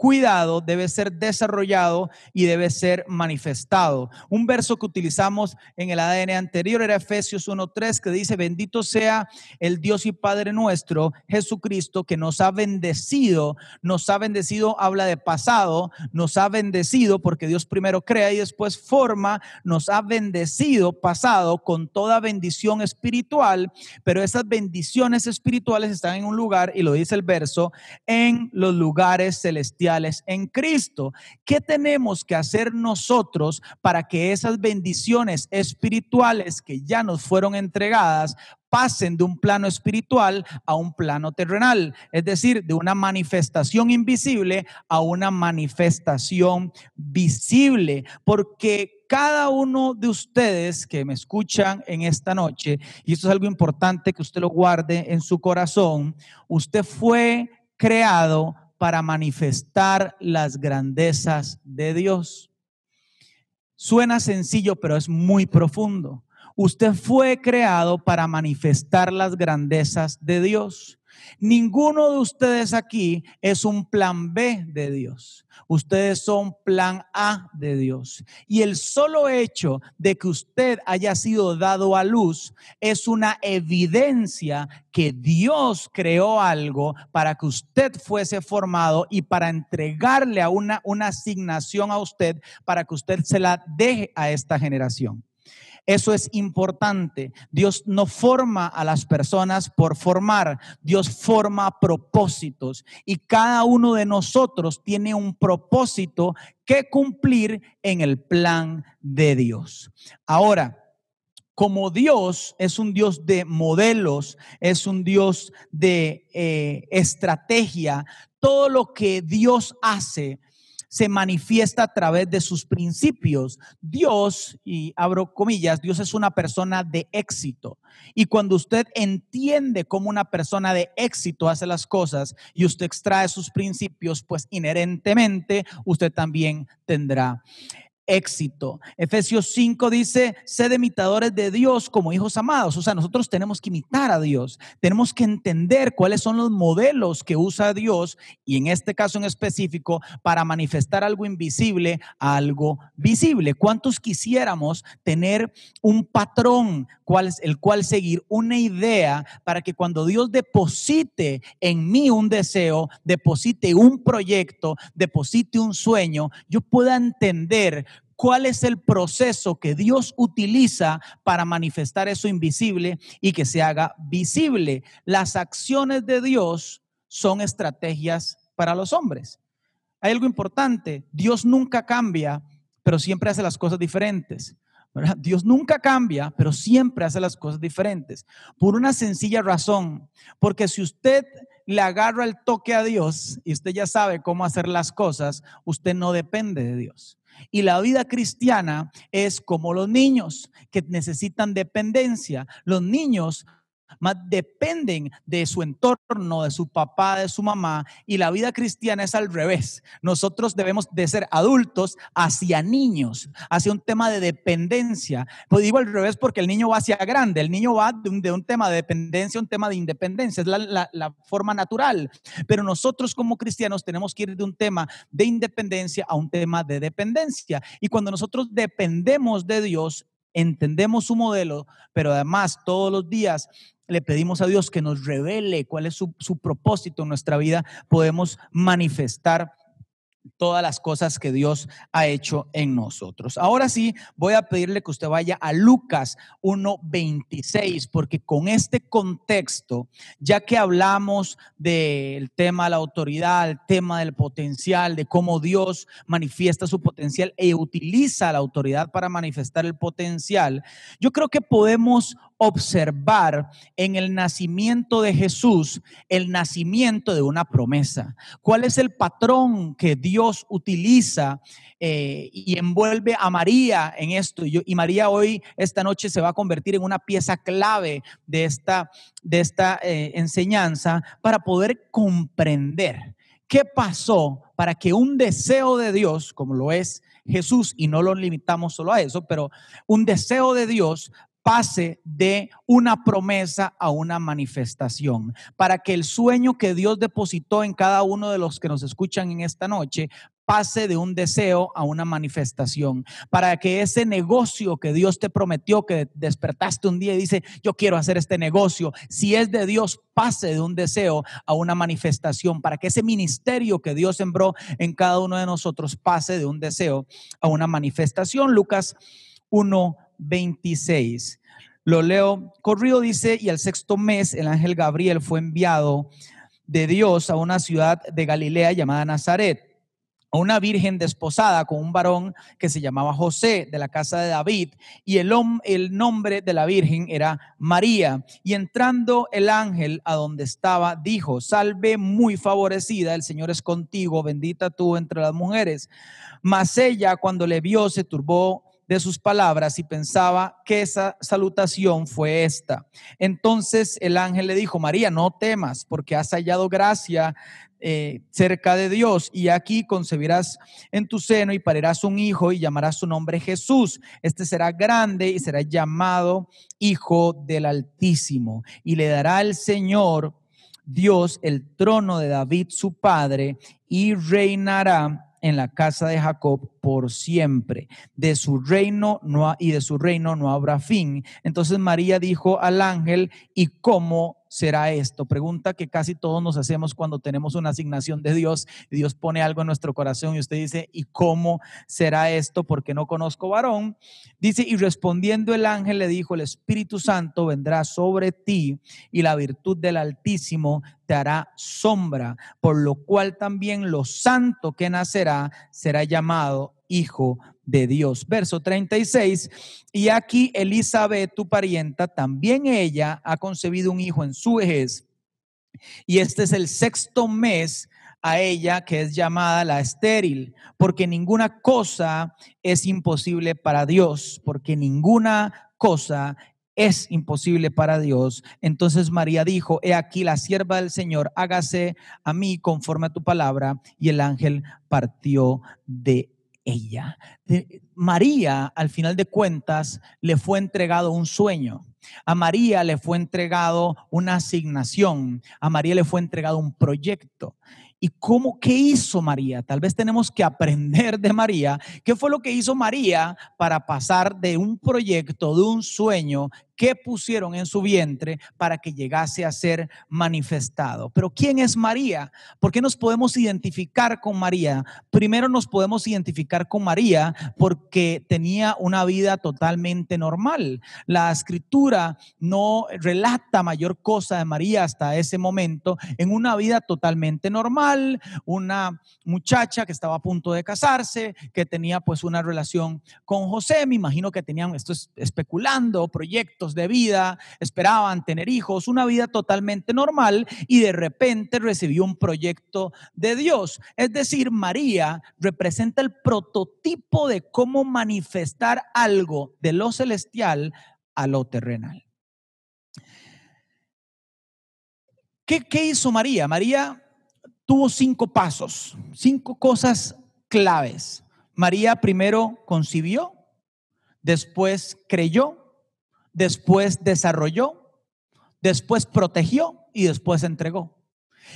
cuidado, debe ser desarrollado y debe ser manifestado. Un verso que utilizamos en el ADN anterior era Efesios 1.3 que dice, bendito sea el Dios y Padre nuestro, Jesucristo, que nos ha bendecido, nos ha bendecido, habla de pasado, nos ha bendecido porque Dios primero crea y después forma, nos ha bendecido pasado con toda bendición espiritual, pero esas bendiciones espirituales están en un lugar, y lo dice el verso, en los lugares celestiales en Cristo. ¿Qué tenemos que hacer nosotros para que esas bendiciones espirituales que ya nos fueron entregadas pasen de un plano espiritual a un plano terrenal, es decir, de una manifestación invisible a una manifestación visible, porque cada uno de ustedes que me escuchan en esta noche, y esto es algo importante que usted lo guarde en su corazón, usted fue creado para manifestar las grandezas de Dios. Suena sencillo, pero es muy profundo. Usted fue creado para manifestar las grandezas de Dios. Ninguno de ustedes aquí es un plan B de Dios. Ustedes son plan A de Dios. Y el solo hecho de que usted haya sido dado a luz es una evidencia que Dios creó algo para que usted fuese formado y para entregarle a una, una asignación a usted para que usted se la deje a esta generación. Eso es importante. Dios no forma a las personas por formar, Dios forma propósitos y cada uno de nosotros tiene un propósito que cumplir en el plan de Dios. Ahora, como Dios es un Dios de modelos, es un Dios de eh, estrategia, todo lo que Dios hace se manifiesta a través de sus principios. Dios, y abro comillas, Dios es una persona de éxito. Y cuando usted entiende cómo una persona de éxito hace las cosas y usted extrae sus principios, pues inherentemente usted también tendrá éxito. Efesios 5 dice, sed imitadores de Dios como hijos amados. O sea, nosotros tenemos que imitar a Dios. Tenemos que entender cuáles son los modelos que usa Dios y en este caso en específico para manifestar algo invisible a algo visible. ¿Cuántos quisiéramos tener un patrón cual el cual seguir, una idea para que cuando Dios deposite en mí un deseo, deposite un proyecto, deposite un sueño, yo pueda entender cuál es el proceso que Dios utiliza para manifestar eso invisible y que se haga visible. Las acciones de Dios son estrategias para los hombres. Hay algo importante, Dios nunca cambia, pero siempre hace las cosas diferentes. Dios nunca cambia, pero siempre hace las cosas diferentes. Por una sencilla razón, porque si usted le agarra el toque a Dios y usted ya sabe cómo hacer las cosas, usted no depende de Dios. Y la vida cristiana es como los niños que necesitan dependencia. Los niños más dependen de su entorno, de su papá, de su mamá, y la vida cristiana es al revés. Nosotros debemos de ser adultos hacia niños, hacia un tema de dependencia. Pues digo al revés porque el niño va hacia grande, el niño va de un, tema de dependencia a un tema de independencia, es la, la forma natural. Pero nosotros como cristianos tenemos que ir de un tema de independencia a un tema de dependencia. Y cuando nosotros dependemos de Dios, entendemos su modelo, pero además todos los días le pedimos a Dios que nos revele cuál es su, propósito en nuestra vida, podemos manifestar todas las cosas que Dios ha hecho en nosotros. Ahora sí, voy a pedirle que usted vaya a Lucas 1.26, porque con este contexto, ya que hablamos del tema de la autoridad, el tema del potencial, de cómo Dios manifiesta su potencial e utiliza la autoridad para manifestar el potencial, yo creo que podemos observar en el nacimiento de Jesús el nacimiento de una promesa. ¿Cuál es el patrón que Dios utiliza eh, y envuelve a María en esto? Y, María hoy, esta noche, se va a convertir en una pieza clave de esta, de esta eh, enseñanza para poder comprender qué pasó para que un deseo de Dios, como lo es Jesús, y no lo limitamos solo a eso, pero un deseo de Dios pase de una promesa a una manifestación, para que el sueño que Dios depositó en cada uno de los que nos escuchan en esta noche pase de un deseo a una manifestación, para que ese negocio que Dios te prometió, que despertaste un día y dice, yo quiero hacer este negocio, si es de Dios, pase de un deseo a una manifestación, para que ese ministerio que Dios sembró en cada uno de nosotros pase de un deseo a una manifestación. Lucas 1, 26. Lo leo corrido, dice, y el sexto mes el ángel Gabriel fue enviado de Dios a una ciudad de Galilea llamada Nazaret a una virgen desposada con un varón que se llamaba José de la casa de David y el, el, nombre de la virgen era María. Y entrando el ángel a donde estaba, dijo, salve muy favorecida, el Señor es contigo, bendita tú entre las mujeres. Mas ella cuando le vio se turbó de sus palabras y pensaba que esa salutación fue esta. Entonces el ángel le dijo, María, no temas, porque has hallado gracia eh, cerca de Dios y aquí concebirás en tu seno y parirás un hijo y llamarás su nombre Jesús. Este será grande y será llamado Hijo del Altísimo y le dará el Señor Dios el trono de David su padre y reinará en la casa de Jacob por siempre. De su reino no y de su reino no habrá fin. Entonces María dijo al ángel, ¿y cómo será esto? Pregunta que casi todos nos hacemos cuando tenemos una asignación de Dios y Dios pone algo en nuestro corazón y usted dice, ¿y cómo será esto? Porque no conozco varón. Dice, y respondiendo el ángel le dijo, el Espíritu Santo vendrá sobre ti y la virtud del Altísimo te hará sombra, por lo cual también lo santo que nacerá será llamado Hijo de Dios. Verso 36, y aquí Elizabeth, tu parienta, también ella ha concebido un hijo en su vejez, y este es el sexto mes a ella que es llamada la estéril, porque ninguna cosa es imposible para Dios, porque ninguna cosa es imposible para Dios. Entonces María dijo, he aquí la sierva del Señor, hágase a mí conforme a tu palabra. Y el ángel partió de ella. María, al final de cuentas, le fue entregado un sueño. A María le fue entregado una asignación. A María le fue entregado un proyecto. ¿Y cómo, qué hizo María? Tal vez tenemos que aprender de María. ¿Qué fue lo que hizo María para pasar de un proyecto, de un sueño que pusieron en su vientre para que llegase a ser manifestado. Pero ¿quién es María? ¿Por qué nos podemos identificar con María? Primero nos podemos identificar con María porque tenía una vida totalmente normal. La escritura no relata mayor cosa de María hasta ese momento en una vida totalmente normal, una muchacha que estaba a punto de casarse, que tenía pues una relación con José, me imagino que tenían, esto es especulando, proyectos de vida, esperaban tener hijos, una vida totalmente normal y de repente recibió un proyecto de Dios. Es decir, María representa el prototipo de cómo manifestar algo de lo celestial a lo terrenal. ¿Qué, qué hizo María? María tuvo cinco pasos, cinco cosas claves. María primero concibió, después creyó, después desarrolló, después protegió y después entregó.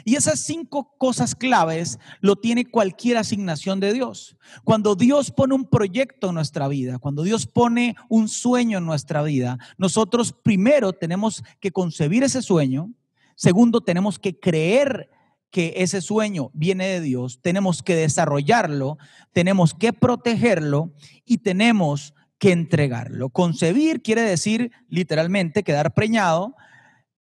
Y esas cinco cosas claves lo tiene cualquier asignación de Dios. Cuando Dios pone un proyecto en nuestra vida, cuando Dios pone un sueño en nuestra vida, nosotros primero tenemos que concebir ese sueño, segundo tenemos que creer que ese sueño viene de Dios, tenemos que desarrollarlo, tenemos que protegerlo y tenemos que entregarlo. Concebir quiere decir literalmente quedar preñado.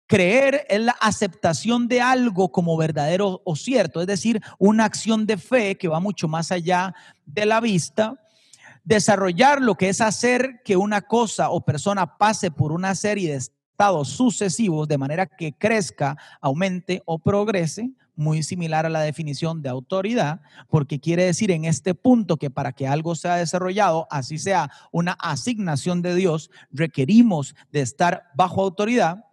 Creer es la aceptación de algo como verdadero o cierto, es decir, una acción de fe que va mucho más allá de la vista. Desarrollar lo que es hacer que una cosa o persona pase por una serie de estados sucesivos de manera que crezca, aumente o progrese, muy similar a la definición de autoridad, porque quiere decir en este punto que para que algo sea desarrollado, así sea una asignación de Dios, requerimos de estar bajo autoridad.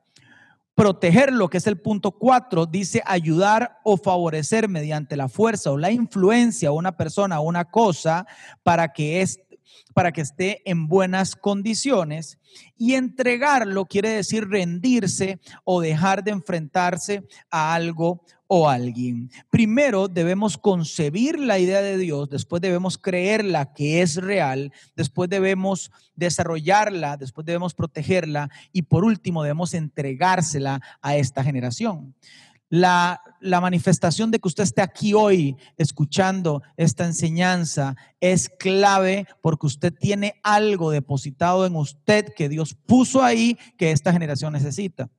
Proteger lo que es el punto cuatro, dice ayudar o favorecer mediante la fuerza o la influencia a una persona o una cosa para que es para que esté en buenas condiciones. Y entregarlo quiere decir rendirse o dejar de enfrentarse a algo o alguien. Primero debemos concebir la idea de Dios, después debemos creerla que es real, después debemos desarrollarla, después debemos protegerla y por último debemos entregársela a esta generación. La, manifestación de que usted esté aquí hoy escuchando esta enseñanza es clave porque usted tiene algo depositado en usted que Dios puso ahí que esta generación necesita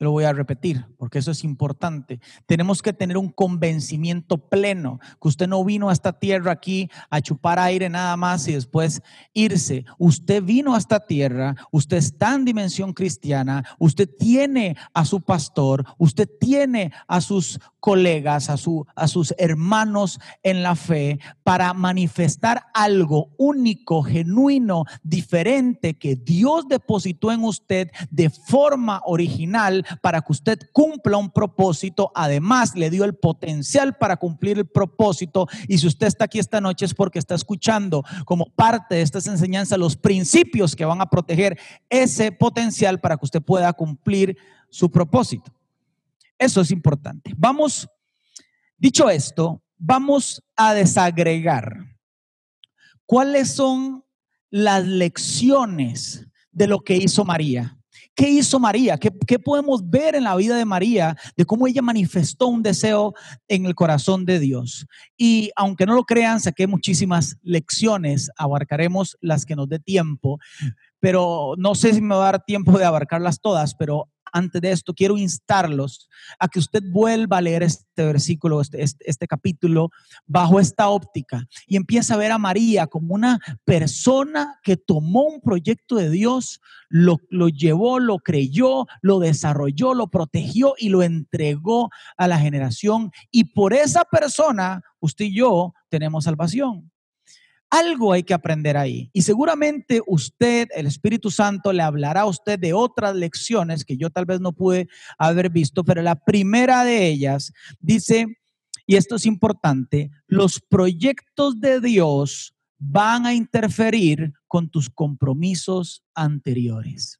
lo voy a repetir, porque eso es importante. Tenemos que tener un convencimiento pleno, que usted no vino a esta tierra aquí a chupar aire nada más y después irse. Usted vino a esta tierra, usted está en dimensión cristiana, usted tiene a su pastor, usted tiene a sus colegas, a, su, a sus hermanos en la fe, para manifestar algo único, genuino, diferente que Dios depositó en usted de forma original para que usted cumpla un propósito. Además, le dio el potencial para cumplir el propósito. Y si usted está aquí esta noche es porque está escuchando como parte de estas enseñanzas los principios que van a proteger ese potencial para que usted pueda cumplir su propósito. Eso es importante. Vamos, dicho esto, vamos a desagregar cuáles son las lecciones de lo que hizo María. ¿Qué hizo María? ¿Qué, podemos ver en la vida de María de cómo ella manifestó un deseo en el corazón de Dios? Y aunque no lo crean, saqué muchísimas lecciones, abarcaremos las que nos dé tiempo, pero no sé si me va a dar tiempo de abarcarlas todas, pero antes de esto, quiero instarlos a que usted vuelva a leer este versículo, este, este, este, capítulo, bajo esta óptica y empieza a ver a María como una persona que tomó un proyecto de Dios, lo, lo llevó, lo creyó, lo desarrolló, lo protegió y lo entregó a la generación. Y por esa persona, usted y yo tenemos salvación. Algo hay que aprender ahí. Y seguramente usted, el Espíritu Santo, le hablará a usted de otras lecciones que yo tal vez no pude haber visto, pero la primera de ellas dice, y esto es importante, los proyectos de Dios van a interferir con tus compromisos anteriores.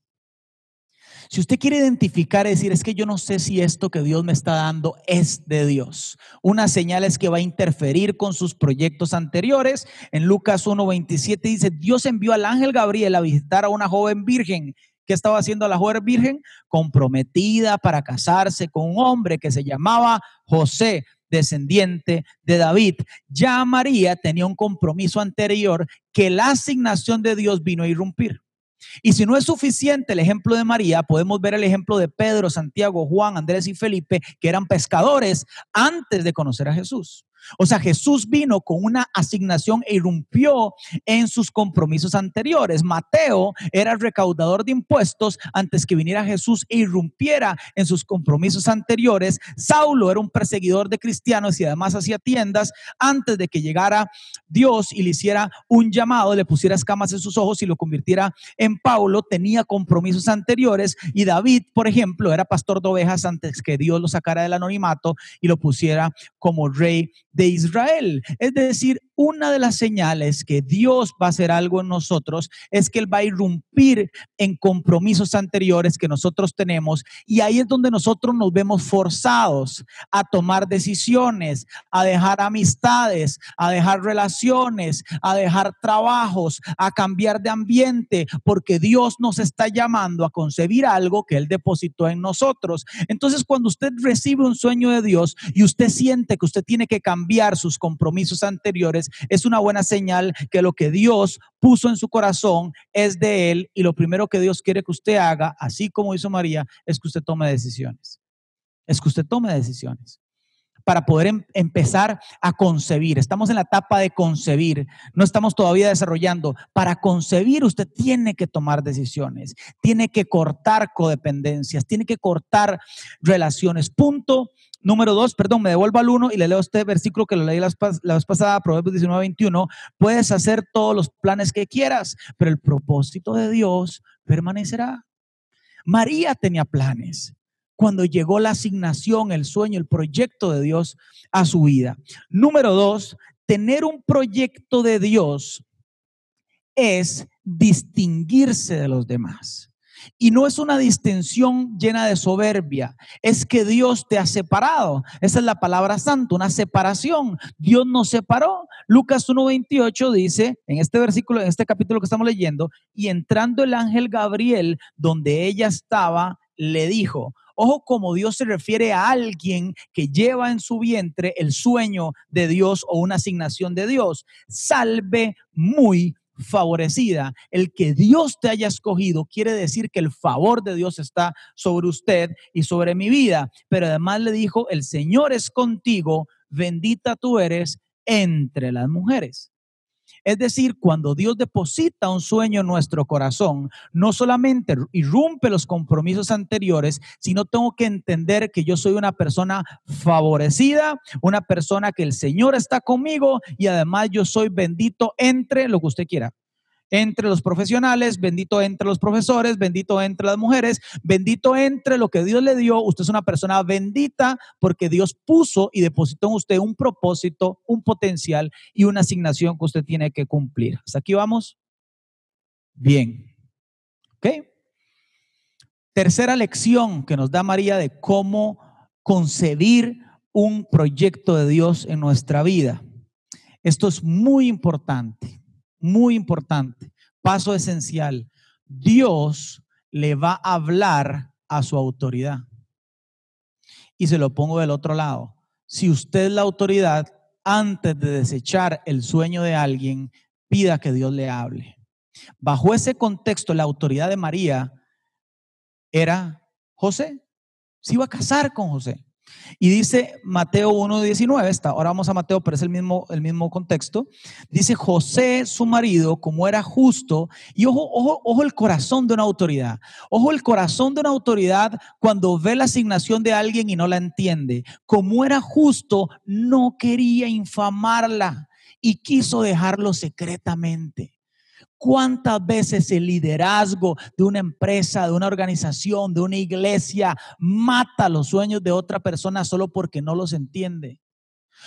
Si usted quiere identificar y decir, es que yo no sé si esto que Dios me está dando es de Dios. Una señal es que va a interferir con sus proyectos anteriores. En Lucas 1.27 dice, Dios envió al ángel Gabriel a visitar a una joven virgen. ¿Qué estaba haciendo la joven virgen? Comprometida para casarse con un hombre que se llamaba José descendiente de David. Ya María tenía un compromiso anterior que la asignación de Dios vino a irrumpir. Y si no es suficiente el ejemplo de María, podemos ver el ejemplo de Pedro, Santiago, Juan, Andrés y Felipe, que eran pescadores antes de conocer a Jesús. O sea, Jesús vino con una asignación e irrumpió en sus compromisos anteriores. Mateo era el recaudador de impuestos antes que viniera Jesús e irrumpiera en sus compromisos anteriores. Saulo era un perseguidor de cristianos y además hacía tiendas antes de que llegara Dios y le hiciera un llamado, le pusiera escamas en sus ojos y lo convirtiera en Paulo. Tenía compromisos anteriores y David, por ejemplo, era pastor de ovejas antes que Dios lo sacara del anonimato y lo pusiera como rey de Israel. Es decir, una de las señales que Dios va a hacer algo en nosotros es que Él va a irrumpir en compromisos anteriores que nosotros tenemos y ahí es donde nosotros nos vemos forzados a tomar decisiones, a dejar amistades, a dejar relaciones, a dejar trabajos, a cambiar de ambiente, porque Dios nos está llamando a concebir algo que Él depositó en nosotros. Entonces, cuando usted recibe un sueño de Dios y usted siente que usted tiene que cambiar sus compromisos anteriores, es una buena señal que lo que Dios puso en su corazón es de Él y lo primero que Dios quiere que usted haga, así como hizo María, es que usted tome decisiones. Es que usted tome decisiones para poder em, empezar a concebir. Estamos en la etapa de concebir, no estamos todavía desarrollando. Para concebir usted tiene que tomar decisiones, tiene que cortar codependencias, tiene que cortar relaciones. Punto número dos, perdón, me devuelvo al uno y le leo este versículo que lo leí la, vez pasada, Proverbios 19, 21. Puedes hacer todos los planes que quieras, pero el propósito de Dios permanecerá. María tenía planes cuando llegó la asignación, el sueño, el proyecto de Dios a su vida. Número dos, tener un proyecto de Dios es distinguirse de los demás. Y no es una distinción llena de soberbia, es que Dios te ha separado. Esa es la palabra santa, una separación. Dios nos separó. Lucas 1.28 dice, en este versículo, en este capítulo que estamos leyendo, y entrando el ángel Gabriel donde ella estaba, le dijo, Ojo como Dios se refiere a alguien que lleva en su vientre el sueño de Dios o una asignación de Dios. Salve muy favorecida. El que Dios te haya escogido quiere decir que el favor de Dios está sobre usted y sobre mi vida. Pero además le dijo, el Señor es contigo, bendita tú eres entre las mujeres. Es decir, cuando Dios deposita un sueño en nuestro corazón, no solamente irrumpe los compromisos anteriores, sino tengo que entender que yo soy una persona favorecida, una persona que el Señor está conmigo y además yo soy bendito entre lo que usted quiera entre los profesionales, bendito entre los profesores, bendito entre las mujeres, bendito entre lo que Dios le dio. Usted es una persona bendita porque Dios puso y depositó en usted un propósito, un potencial y una asignación que usted tiene que cumplir. ¿Hasta aquí vamos? Bien. ¿Ok? Tercera lección que nos da María de cómo concebir un proyecto de Dios en nuestra vida. Esto es muy importante muy importante, paso esencial. Dios le va a hablar a su autoridad. Y se lo pongo del otro lado. Si usted es la autoridad, antes de desechar el sueño de alguien, pida que Dios le hable. Bajo ese contexto, la autoridad de María era José. Se iba a casar con José. Y dice Mateo 1.19, ahora vamos a Mateo, pero es el mismo, el mismo contexto. Dice José, su marido, como era justo, y ojo, ojo, ojo el corazón de una autoridad. Ojo el corazón de una autoridad cuando ve la asignación de alguien y no la entiende. Como era justo, no quería infamarla y quiso dejarlo secretamente. ¿Cuántas veces el liderazgo de una empresa, de una organización, de una iglesia mata los sueños de otra persona solo porque no los entiende?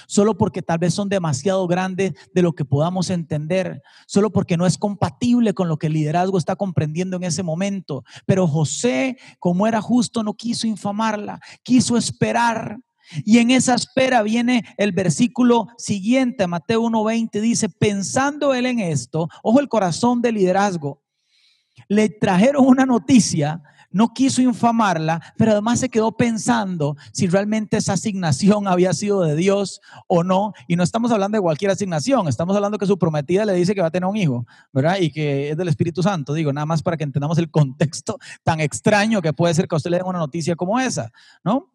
Solo porque tal vez son demasiado grandes de lo que podamos entender, solo porque no es compatible con lo que el liderazgo está comprendiendo en ese momento. Pero José, como era justo, no quiso infamarla, quiso esperar y en esa espera viene el versículo siguiente, Mateo 1.20, dice, pensando él en esto, ojo el corazón del liderazgo, le trajeron una noticia, no quiso infamarla, pero además se quedó pensando si realmente esa asignación había sido de Dios o no. Y no estamos hablando de cualquier asignación, estamos hablando que su prometida le dice que va a tener un hijo, ¿verdad? Y que es del Espíritu Santo, digo, nada más para que entendamos el contexto tan extraño que puede ser que a usted le den una noticia como esa, ¿no?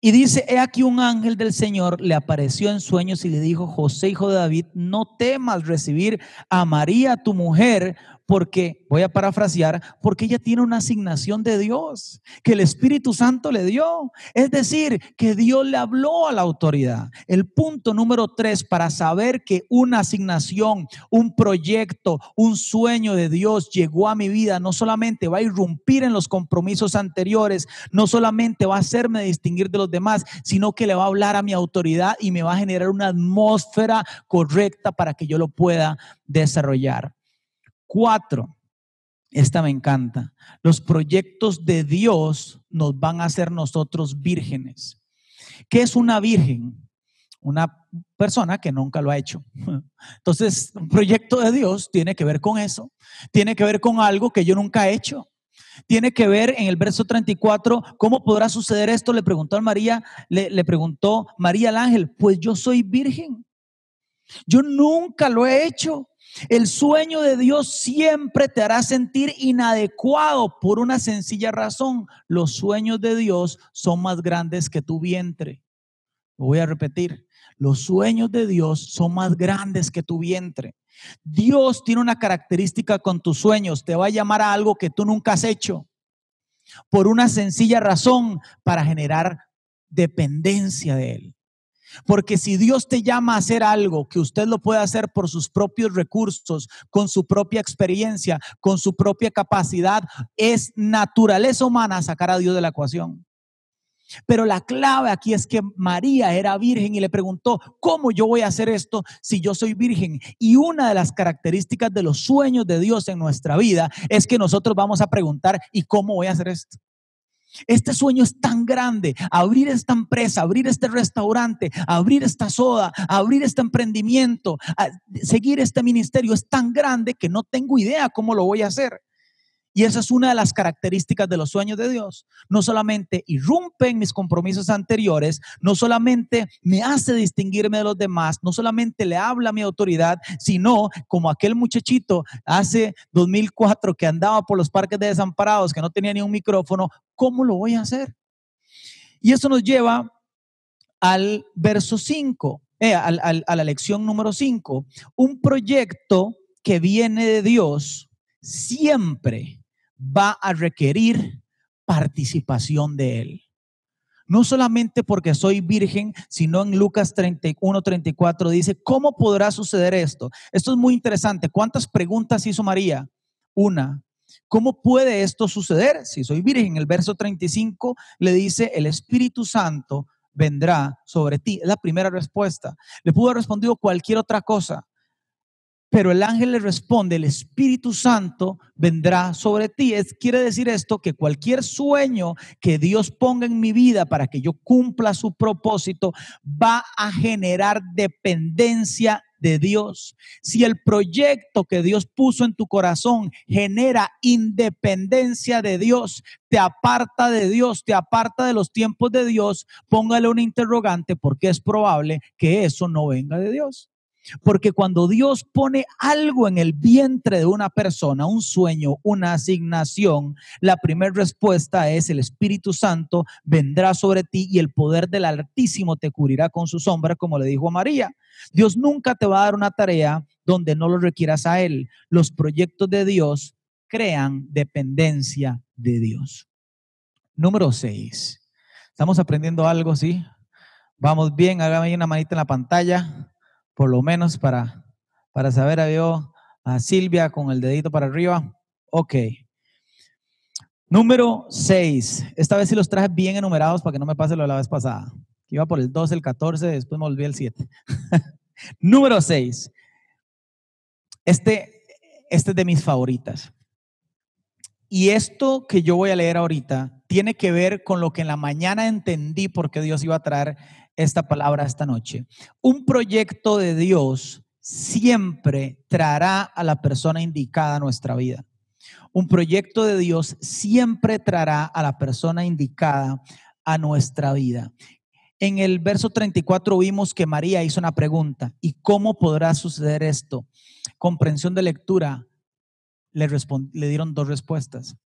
Y dice, he aquí un ángel del Señor le apareció en sueños y le dijo, José, hijo de David, no temas recibir a María, tu mujer, Porque, voy a parafrasear, porque ella tiene una asignación de Dios que el Espíritu Santo le dio. Es decir, que Dios le habló a la autoridad. El punto número tres para saber que una asignación, un proyecto, un sueño de Dios llegó a mi vida, no solamente va a irrumpir en los compromisos anteriores, no solamente va a hacerme distinguir de los demás, sino que le va a hablar a mi autoridad y me va a generar una atmósfera correcta para que yo lo pueda desarrollar. Cuatro, esta me encanta. Los proyectos de Dios nos van a hacer nosotros vírgenes. ¿Qué es una virgen? Una persona que nunca lo ha hecho. Entonces, un proyecto de Dios tiene que ver con eso. Tiene que ver con algo que yo nunca he hecho. Tiene que ver en el verso 34, ¿cómo podrá suceder esto? Le preguntó a María, le, le preguntó María al ángel, pues yo soy virgen. Yo nunca lo he hecho. El sueño de Dios siempre te hará sentir inadecuado por una sencilla razón. Los sueños de Dios son más grandes que tu vientre. Lo voy a repetir. Los sueños de Dios son más grandes que tu vientre. Dios tiene una característica con tus sueños. Te va a llamar a algo que tú nunca has hecho. Por una sencilla razón, para generar dependencia de Él. Porque si Dios te llama a hacer algo que usted lo puede hacer por sus propios recursos, con su propia experiencia, con su propia capacidad, es naturaleza humana sacar a Dios de la ecuación. Pero la clave aquí es que María era virgen y le preguntó, ¿cómo yo voy a hacer esto si yo soy virgen? Y una de las características de los sueños de Dios en nuestra vida es que nosotros vamos a preguntar, ¿y cómo voy a hacer esto? Este sueño es tan grande, abrir esta empresa, abrir este restaurante, abrir esta soda, abrir este emprendimiento, seguir este ministerio es tan grande que no tengo idea cómo lo voy a hacer. Y esa es una de las características de los sueños de Dios. No solamente irrumpe en mis compromisos anteriores, no solamente me hace distinguirme de los demás, no solamente le habla a mi autoridad, sino como aquel muchachito hace 2004 que andaba por los parques de desamparados, que no tenía ni un micrófono, ¿cómo lo voy a hacer? Y eso nos lleva al verso 5, eh, a la lección número 5. Un proyecto que viene de Dios siempre va a requerir participación de Él. No solamente porque soy virgen, sino en Lucas 31, 34 dice, ¿cómo podrá suceder esto? Esto es muy interesante. ¿Cuántas preguntas hizo María? Una. ¿Cómo puede esto suceder? Si soy virgen, en el verso 35 le dice, el Espíritu Santo vendrá sobre ti. Es la primera respuesta. Le pudo haber respondido cualquier otra cosa. Pero el ángel le responde, el Espíritu Santo vendrá sobre ti. Es, quiere decir esto que cualquier sueño que Dios ponga en mi vida para que yo cumpla su propósito va a generar dependencia de Dios. Si el proyecto que Dios puso en tu corazón genera independencia de Dios, te aparta de Dios, te aparta de los tiempos de Dios, póngale un interrogante porque es probable que eso no venga de Dios. Porque cuando Dios pone algo en el vientre de una persona, un sueño, una asignación, la primera respuesta es el Espíritu Santo vendrá sobre ti y el poder del Altísimo te cubrirá con su sombra, como le dijo a María. Dios nunca te va a dar una tarea donde no lo requieras a Él. Los proyectos de Dios crean dependencia de Dios. Número 6. ¿Estamos aprendiendo algo, sí? Vamos bien, hágame una manita en la pantalla por lo menos para, para saber a yo a Silvia con el dedito para arriba. Ok. Número 6. Esta vez sí los traje bien enumerados para que no me pase lo de la vez pasada. Iba por el 12, el 14, después me volví el 7. Número 6. Este, este es de mis favoritas. Y esto que yo voy a leer ahorita tiene que ver con lo que en la mañana entendí porque Dios iba a traer esta palabra esta noche. Un proyecto de Dios siempre traerá a la persona indicada a nuestra vida. Un proyecto de Dios siempre traerá a la persona indicada a nuestra vida. En el verso 34 vimos que María hizo una pregunta, ¿y cómo podrá suceder esto? Comprensión de lectura, le, le dieron dos respuestas.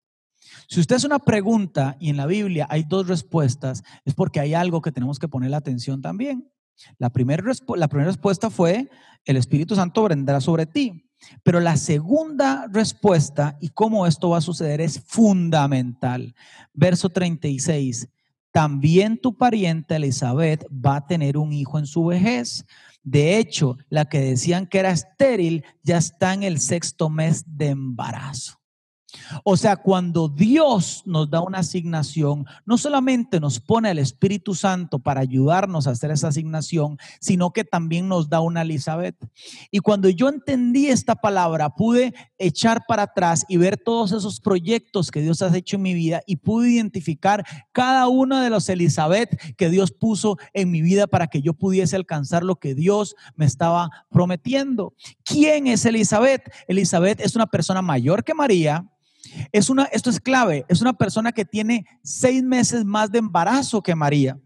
Si usted hace una pregunta y en la Biblia hay dos respuestas, es porque hay algo que tenemos que poner la atención también. La primera, la primera respuesta fue, el Espíritu Santo vendrá sobre ti. Pero la segunda respuesta y cómo esto va a suceder es fundamental. Verso 36. También tu pariente Elizabeth va a tener un hijo en su vejez. De hecho, la que decían que era estéril ya está en el sexto mes de embarazo. O sea, cuando Dios nos da una asignación, no solamente nos pone al Espíritu Santo para ayudarnos a hacer esa asignación, sino que también nos da una Elizabeth. Y cuando yo entendí esta palabra, pude echar para atrás y ver todos esos proyectos que Dios ha hecho en mi vida y pude identificar cada uno de los Elizabeth que Dios puso en mi vida para que yo pudiese alcanzar lo que Dios me estaba prometiendo. ¿Quién es Elizabeth? Elizabeth es una persona mayor que María es una, esto es clave, es una persona que tiene seis meses más de embarazo que María.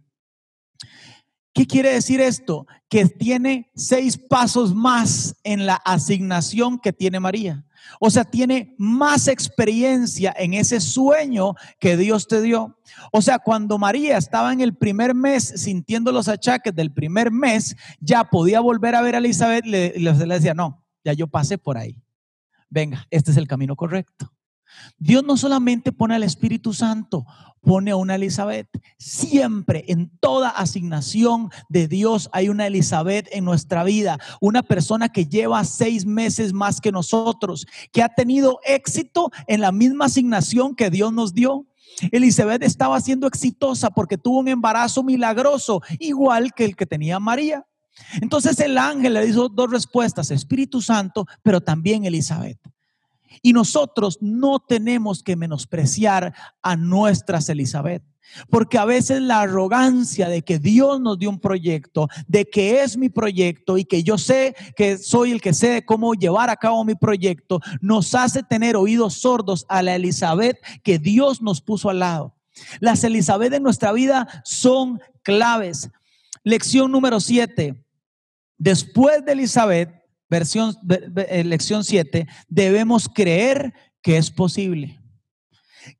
¿Qué quiere decir esto? Que tiene seis pasos más en la asignación que tiene María. O sea, tiene más experiencia en ese sueño que Dios te dio. O sea, cuando María estaba en el primer mes sintiendo los achaques del primer mes, ya podía volver a ver a Elizabeth y le, le decía, no, ya yo pasé por ahí. Venga, este es el camino correcto. Dios no solamente pone al Espíritu Santo, pone a una Elizabeth. Siempre en toda asignación de Dios hay una Elizabeth en nuestra vida, una persona que lleva seis meses más que nosotros, que ha tenido éxito en la misma asignación que Dios nos dio. Elizabeth estaba siendo exitosa porque tuvo un embarazo milagroso, igual que el que tenía María. Entonces el ángel le hizo dos respuestas, Espíritu Santo, pero también Elizabeth. Y nosotros no tenemos que menospreciar a nuestras Elizabeth. Porque a veces la arrogancia de que Dios nos dio un proyecto, de que es mi proyecto y que yo sé que soy el que sé cómo llevar a cabo mi proyecto, nos hace tener oídos sordos a la Elizabeth que Dios nos puso al lado. Las Elizabeth en nuestra vida son claves. Lección número 7. Después de Elizabeth versión, eh, lección 7, debemos creer que es posible.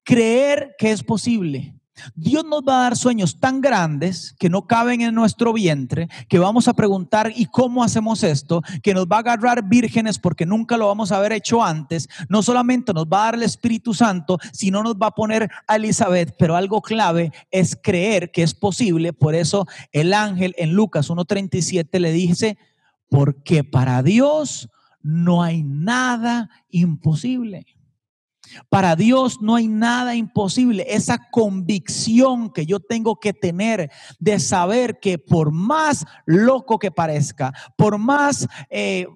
Creer que es posible. Dios nos va a dar sueños tan grandes que no caben en nuestro vientre, que vamos a preguntar, ¿y cómo hacemos esto? Que nos va a agarrar vírgenes porque nunca lo vamos a haber hecho antes. No solamente nos va a dar el Espíritu Santo, sino nos va a poner a Elizabeth, pero algo clave es creer que es posible. Por eso el ángel en Lucas 1.37 le dice, porque para Dios no hay nada imposible. Para Dios no hay nada imposible. Esa convicción que yo tengo que tener de saber que por más loco que parezca, por más eh,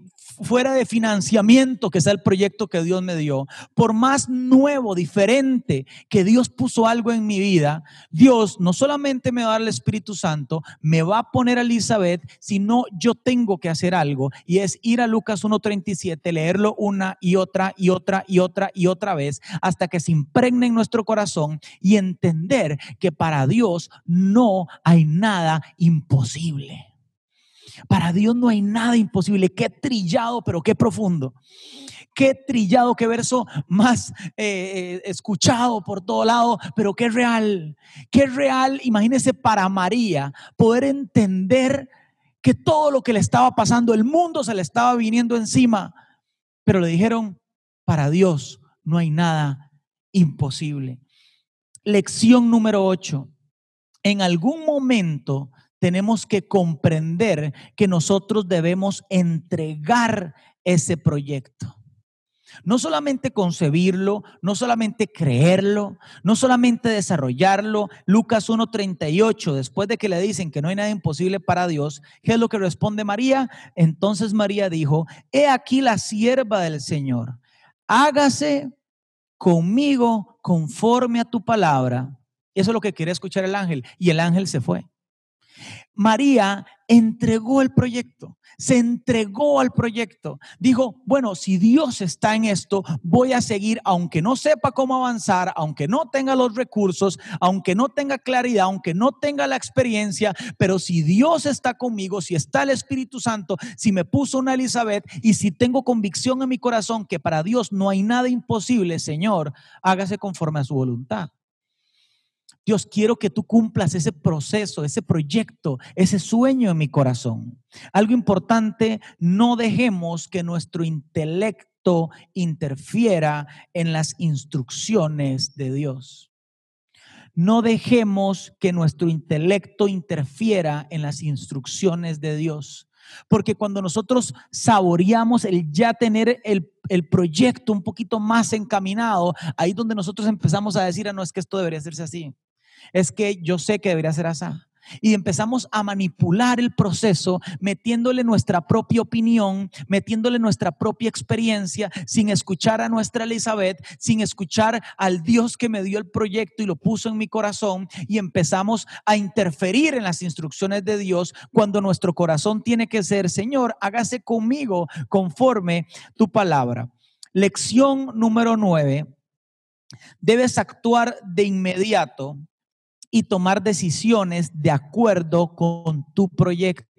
fuera de financiamiento que sea el proyecto que Dios me dio, por más nuevo, diferente que Dios puso algo en mi vida, Dios no solamente me va a dar el Espíritu Santo, me va a poner a Elizabeth, sino yo tengo que hacer algo y es ir a Lucas 1.37, leerlo una y otra y otra y otra y otra vez hasta que se impregne en nuestro corazón y entender que para Dios no hay nada imposible. Para Dios no hay nada imposible. Qué trillado, pero qué profundo. Qué trillado, qué verso más eh, eh, escuchado por todo lado, pero qué real. Qué real, imagínese para María poder entender que todo lo que le estaba pasando, el mundo se le estaba viniendo encima, pero le dijeron, para Dios no hay nada imposible. Lección número 8. En algún momento tenemos que comprender que nosotros debemos entregar ese proyecto. No solamente concebirlo, no solamente creerlo, no solamente desarrollarlo. Lucas 1.38, después de que le dicen que no hay nada imposible para Dios, ¿qué es lo que responde María? Entonces María dijo, he aquí la sierva del Señor, hágase conmigo conforme a tu palabra. Eso es lo que quería escuchar el ángel. Y el ángel se fue. María entregó el proyecto, se entregó al proyecto. Dijo, bueno, si Dios está en esto, voy a seguir, aunque no sepa cómo avanzar, aunque no tenga los recursos, aunque no tenga claridad, aunque no tenga la experiencia, pero si Dios está conmigo, si está el Espíritu Santo, si me puso una Elizabeth y si tengo convicción en mi corazón que para Dios no hay nada imposible, Señor, hágase conforme a su voluntad. Dios, quiero que tú cumplas ese proceso, ese proyecto, ese sueño en mi corazón. Algo importante, no dejemos que nuestro intelecto interfiera en las instrucciones de Dios. No dejemos que nuestro intelecto interfiera en las instrucciones de Dios. Porque cuando nosotros saboreamos el ya tener el, el, proyecto un poquito más encaminado, ahí donde nosotros empezamos a decir, ah, no es que esto debería hacerse así es que yo sé que debería ser así. Y empezamos a manipular el proceso metiéndole nuestra propia opinión, metiéndole nuestra propia experiencia, sin escuchar a nuestra Elizabeth, sin escuchar al Dios que me dio el proyecto y lo puso en mi corazón. Y empezamos a interferir en las instrucciones de Dios cuando nuestro corazón tiene que ser, Señor, hágase conmigo conforme tu palabra. Lección número nueve. Debes actuar de inmediato y tomar decisiones de acuerdo con tu proyecto.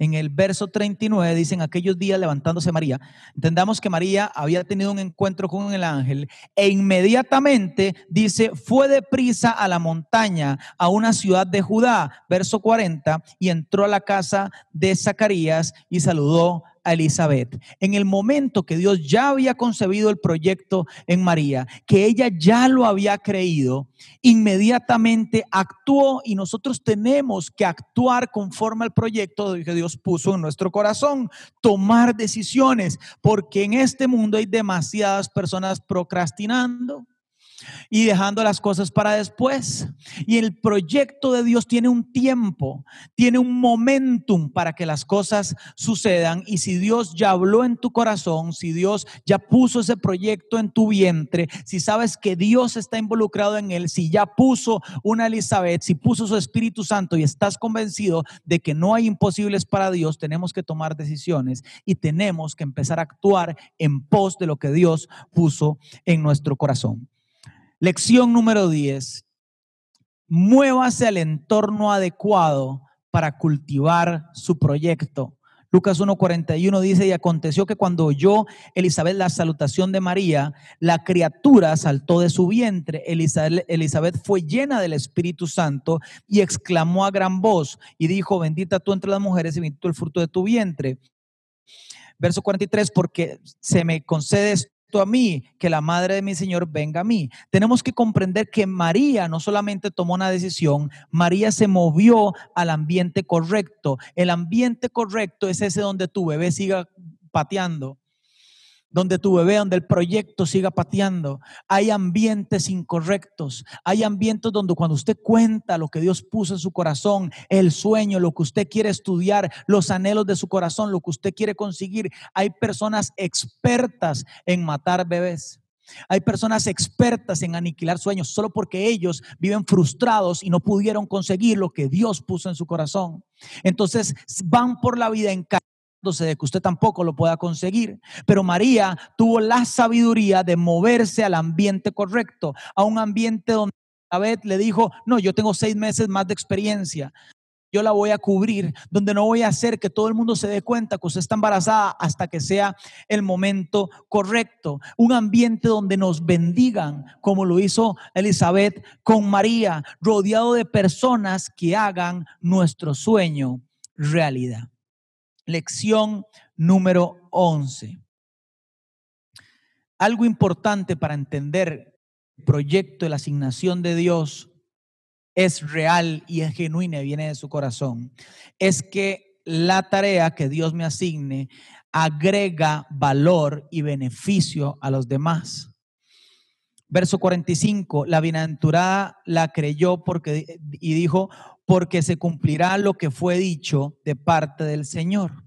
En el verso 39 dicen aquellos días levantándose María. Entendamos que María había tenido un encuentro con el ángel e inmediatamente dice, fue deprisa a la montaña, a una ciudad de Judá, verso 40, y entró a la casa de Zacarías y saludó Elizabeth. En el momento que Dios ya había concebido el proyecto en María, que ella ya lo había creído, inmediatamente actuó y nosotros tenemos que actuar conforme al proyecto que Dios puso en nuestro corazón, tomar decisiones, porque en este mundo hay demasiadas personas procrastinando y dejando las cosas para después. Y el proyecto de Dios tiene un tiempo, tiene un momentum para que las cosas sucedan. Y si Dios ya habló en tu corazón, si Dios ya puso ese proyecto en tu vientre, si sabes que Dios está involucrado en él, si ya puso una Elizabeth, si puso su Espíritu Santo y estás convencido de que no hay imposibles para Dios, tenemos que tomar decisiones y tenemos que empezar a actuar en pos de lo que Dios puso en nuestro corazón. Lección número 10. Muévase al entorno adecuado para cultivar su proyecto. Lucas 1:41 dice, y aconteció que cuando oyó Elizabeth la salutación de María, la criatura saltó de su vientre. Elizabeth fue llena del Espíritu Santo y exclamó a gran voz y dijo, bendita tú entre las mujeres y bendito el fruto de tu vientre. Verso 43, porque se me concedes a mí, que la madre de mi Señor venga a mí. Tenemos que comprender que María no solamente tomó una decisión, María se movió al ambiente correcto. El ambiente correcto es ese donde tu bebé siga pateando, donde tu bebé, donde el proyecto siga pateando. Hay ambientes incorrectos, hay ambientes donde cuando usted cuenta lo que Dios puso en su corazón, el sueño, lo que usted quiere estudiar, los anhelos de su corazón, lo que usted quiere conseguir, hay personas expertas en matar bebés. Hay personas expertas en aniquilar sueños solo porque ellos viven frustrados y no pudieron conseguir lo que Dios puso en su corazón. Entonces van por la vida en de que usted tampoco lo pueda conseguir. Pero María tuvo la sabiduría de moverse al ambiente correcto, a un ambiente donde David le dijo, no, yo tengo seis meses más de experiencia. Yo la voy a cubrir, donde no voy a hacer que todo el mundo se dé cuenta que usted está embarazada hasta que sea el momento correcto. Un ambiente donde nos bendigan, como lo hizo Elizabeth con María, rodeado de personas que hagan nuestro sueño realidad. Lección número 11. Algo importante para entender el proyecto de la asignación de Dios es real y es genuina y viene de su corazón. Es que la tarea que Dios me asigne agrega valor y beneficio a los demás. Verso 45, la bienaventurada la creyó porque y dijo, porque se cumplirá lo que fue dicho de parte del Señor.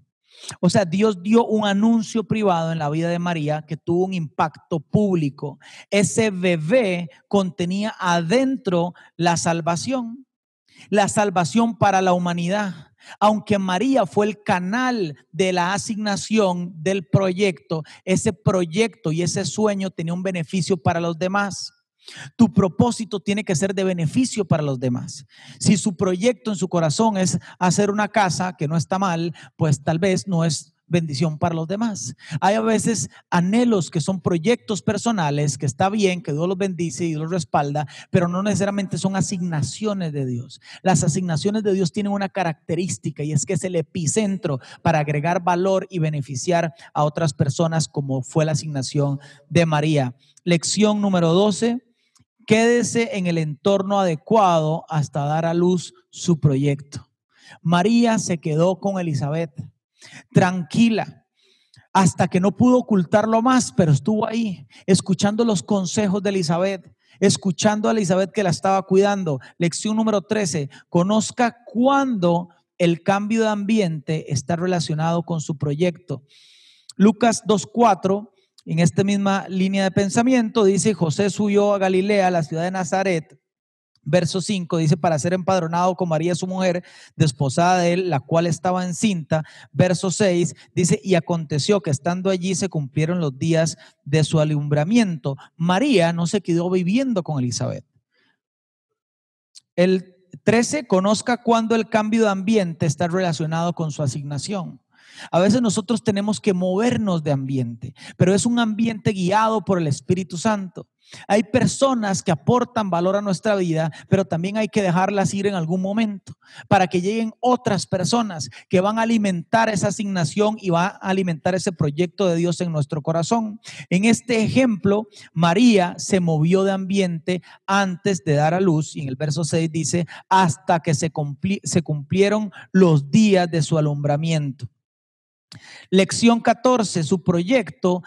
O sea, Dios dio un anuncio privado en la vida de María que tuvo un impacto público. Ese bebé contenía adentro la salvación, la salvación para la humanidad. Aunque María fue el canal de la asignación del proyecto, ese proyecto y ese sueño tenía un beneficio para los demás. Tu propósito tiene que ser de beneficio para los demás. Si su proyecto en su corazón es hacer una casa, que no está mal, pues tal vez no es bendición para los demás. Hay a veces anhelos que son proyectos personales, que está bien, que Dios los bendice y los respalda, pero no necesariamente son asignaciones de Dios. Las asignaciones de Dios tienen una característica y es que es el epicentro para agregar valor y beneficiar a otras personas como fue la asignación de María. Lección número 12 quédese en el entorno adecuado hasta dar a luz su proyecto. María se quedó con Elizabeth, tranquila, hasta que no pudo ocultarlo más, pero estuvo ahí, escuchando los consejos de Elizabeth, escuchando a Elizabeth que la estaba cuidando. Lección número 13, conozca cuándo el cambio de ambiente está relacionado con su proyecto. Lucas 2.4 en esta misma línea de pensamiento, dice, José subió a Galilea, la ciudad de Nazaret. Verso 5 dice, para ser empadronado con María su mujer, desposada de él, la cual estaba encinta. Verso 6 dice, y aconteció que estando allí se cumplieron los días de su alumbramiento. María no se quedó viviendo con Elizabeth. El 13, conozca cuando el cambio de ambiente está relacionado con su asignación. A veces nosotros tenemos que movernos de ambiente, pero es un ambiente guiado por el Espíritu Santo. Hay personas que aportan valor a nuestra vida, pero también hay que dejarlas ir en algún momento para que lleguen otras personas que van a alimentar esa asignación y van a alimentar ese proyecto de Dios en nuestro corazón. En este ejemplo, María se movió de ambiente antes de dar a luz y en el verso 6 dice, hasta que se, se cumplieron los días de su alumbramiento. Lección 14, su proyecto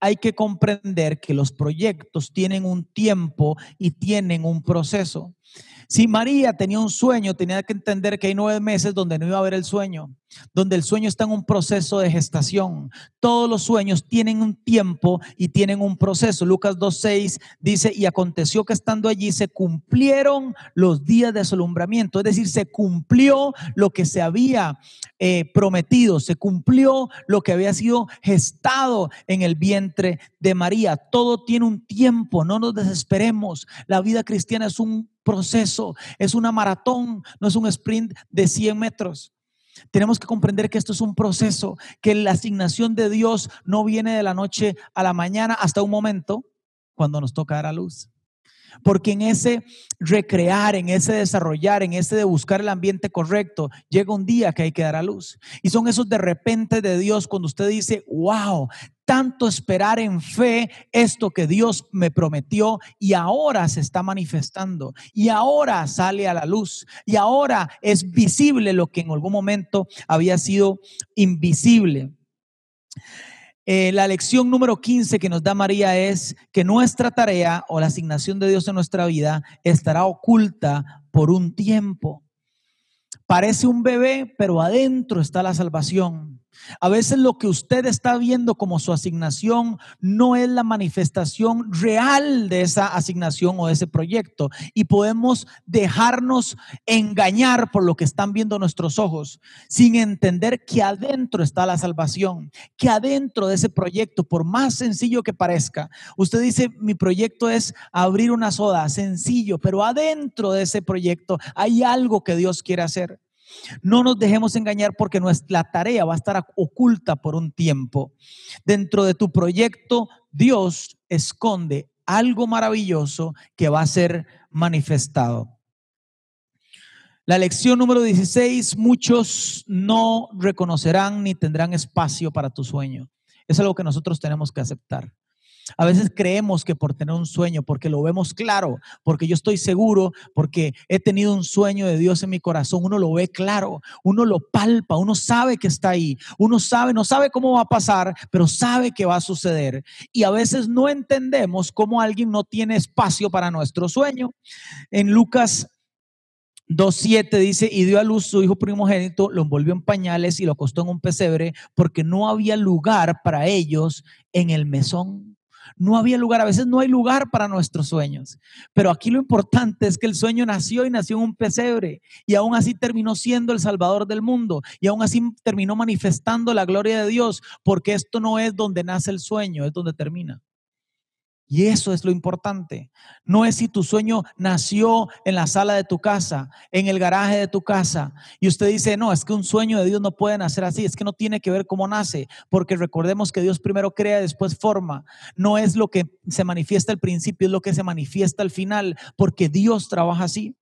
hay que comprender que los proyectos tienen un tiempo y tienen un proceso. Si María tenía un sueño, tenía que entender que hay nueve meses donde no iba a haber el sueño, donde el sueño está en un proceso de gestación. Todos los sueños tienen un tiempo y tienen un proceso. Lucas 2.6 dice, y aconteció que estando allí se cumplieron los días de su alumbramiento, es decir, se cumplió lo que se había eh, prometido, se cumplió lo que había sido gestado en el vientre de María. Todo tiene un tiempo, no nos desesperemos. La vida cristiana es un proceso, es una maratón, no es un sprint de 100 metros. Tenemos que comprender que esto es un proceso, que la asignación de Dios no viene de la noche a la mañana hasta un momento cuando nos toca dar a luz. Porque en ese recrear, en ese desarrollar, en ese de buscar el ambiente correcto, llega un día que hay que dar a luz. Y son esos de repente de Dios cuando usted dice, wow, tanto esperar en fe esto que Dios me prometió y ahora se está manifestando y ahora sale a la luz y ahora es visible lo que en algún momento había sido invisible. Eh, la lección número 15 que nos da María es que nuestra tarea o la asignación de Dios en nuestra vida estará oculta por un tiempo. Parece un bebé, pero adentro está la salvación. A veces lo que usted está viendo como su asignación no es la manifestación real de esa asignación o de ese proyecto. Y podemos dejarnos engañar por lo que están viendo nuestros ojos, sin entender que adentro está la salvación, que adentro de ese proyecto, por más sencillo que parezca, usted dice, mi proyecto es abrir una soda, sencillo, pero adentro de ese proyecto hay algo que Dios quiere hacer. No nos dejemos engañar porque nuestra tarea va a estar oculta por un tiempo. Dentro de tu proyecto, Dios esconde algo maravilloso que va a ser manifestado. La lección número 16, muchos no reconocerán ni tendrán espacio para tu sueño. Es algo que nosotros tenemos que aceptar. A veces creemos que por tener un sueño, porque lo vemos claro, porque yo estoy seguro, porque he tenido un sueño de Dios en mi corazón, uno lo ve claro, uno lo palpa, uno sabe que está ahí, uno sabe, no sabe cómo va a pasar, pero sabe que va a suceder. Y a veces no entendemos cómo alguien no tiene espacio para nuestro sueño. En Lucas 2.7 dice, y dio a luz su hijo primogénito, lo envolvió en pañales y lo acostó en un pesebre, porque no había lugar para ellos en el mesón. No había lugar, a veces no hay lugar para nuestros sueños. Pero aquí lo importante es que el sueño nació y nació en un pesebre y aún así terminó siendo el Salvador del mundo y aún así terminó manifestando la gloria de Dios, porque esto no es donde nace el sueño, es donde termina. Y eso es lo importante. No es si tu sueño nació en la sala de tu casa, en el garaje de tu casa, y usted dice, no, es que un sueño de Dios no puede nacer así, es que no tiene que ver cómo nace, porque recordemos que Dios primero crea, después forma. No es lo que se manifiesta al principio, es lo que se manifiesta al final, porque Dios trabaja así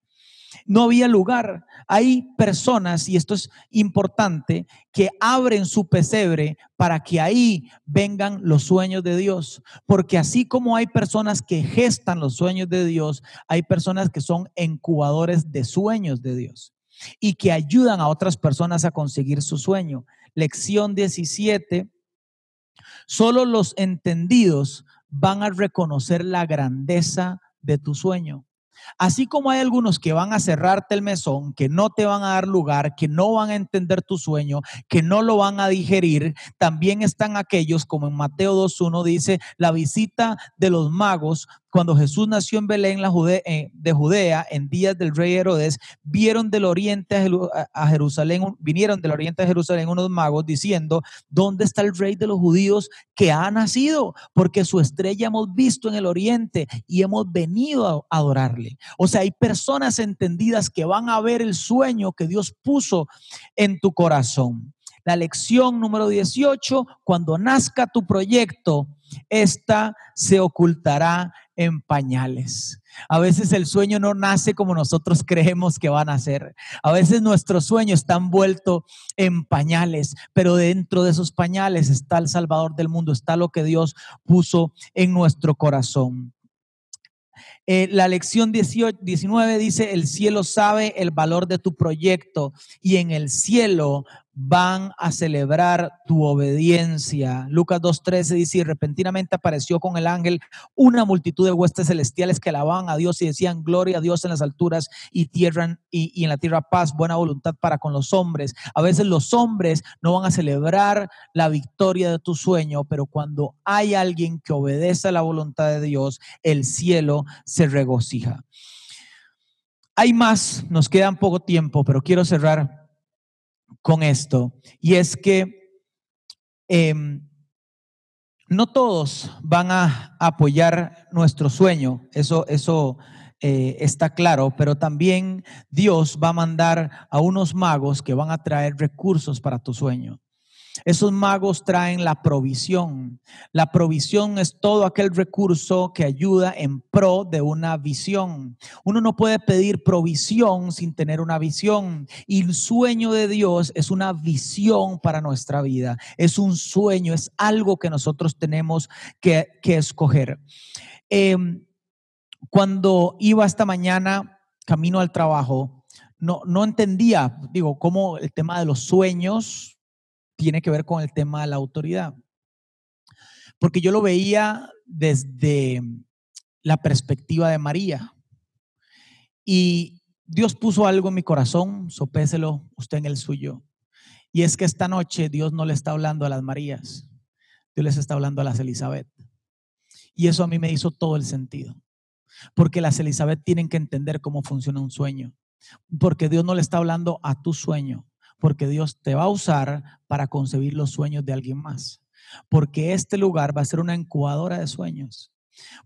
no había lugar. Hay personas, y esto es importante, que abren su pesebre para que ahí vengan los sueños de Dios. Porque así como hay personas que gestan los sueños de Dios, hay personas que son incubadores de sueños de Dios y que ayudan a otras personas a conseguir su sueño. Lección 17. Solo los entendidos van a reconocer la grandeza de tu sueño. Así como hay algunos que van a cerrarte el mesón, que no te van a dar lugar, que no van a entender tu sueño, que no lo van a digerir, también están aquellos, como en Mateo 2.1 dice, la visita de los magos cuando Jesús nació en Belén la eh, de Judea en días del rey Herodes, vieron del oriente a Jerusalén, vinieron del oriente a Jerusalén unos magos diciendo, ¿dónde está el rey de los judíos que ha nacido? Porque su estrella hemos visto en el oriente y hemos venido a adorarle. O sea, hay personas entendidas que van a ver el sueño que Dios puso en tu corazón. La lección número 18, cuando nazca tu proyecto, esta se ocultará en pañales. A veces el sueño no nace como nosotros creemos que va a nacer. A veces nuestro sueño está envuelto en pañales, pero dentro de esos pañales está el Salvador del mundo, está lo que Dios puso en nuestro corazón. Eh, la lección 19 dice, el cielo sabe el valor de tu proyecto y en el cielo van a celebrar tu obediencia. Lucas 2.13 dice, y repentinamente apareció con el ángel una multitud de huestes celestiales que alababan a Dios y decían, gloria a Dios en las alturas y, tierra, y, y en la tierra paz, buena voluntad para con los hombres. A veces los hombres no van a celebrar la victoria de tu sueño, pero cuando hay alguien que obedece a la voluntad de Dios, el cielo se regocija. Hay más, nos queda poco tiempo, pero quiero cerrar con esto, y es que em, no todos van a apoyar nuestro sueño, eso, eso eh, está claro, pero también Dios va a mandar a unos magos que van a traer recursos para tu sueño. Esos magos traen la provisión. La provisión es todo aquel recurso que ayuda en pro de una visión. Uno no puede pedir provisión sin tener una visión. Y el sueño de Dios es una visión para nuestra vida. Es un sueño, es algo que nosotros tenemos que, escoger. Em, cuando iba esta mañana camino al trabajo, no, no entendía, digo, cómo el tema de los sueños tiene que ver con el tema de la autoridad. Porque yo lo veía desde la perspectiva de María. Y Dios puso algo en mi corazón, sopéselo usted en el suyo. Y es que esta noche Dios no le está hablando a las Marías, Dios les está hablando a las Elizabeth. Y eso a mí me hizo todo el sentido. Porque las Elizabeth tienen que entender cómo funciona un sueño. Porque Dios no le está hablando a tu sueño, porque Dios te va a usar para concebir los sueños de alguien más. Porque este lugar va a ser una incubadora de sueños.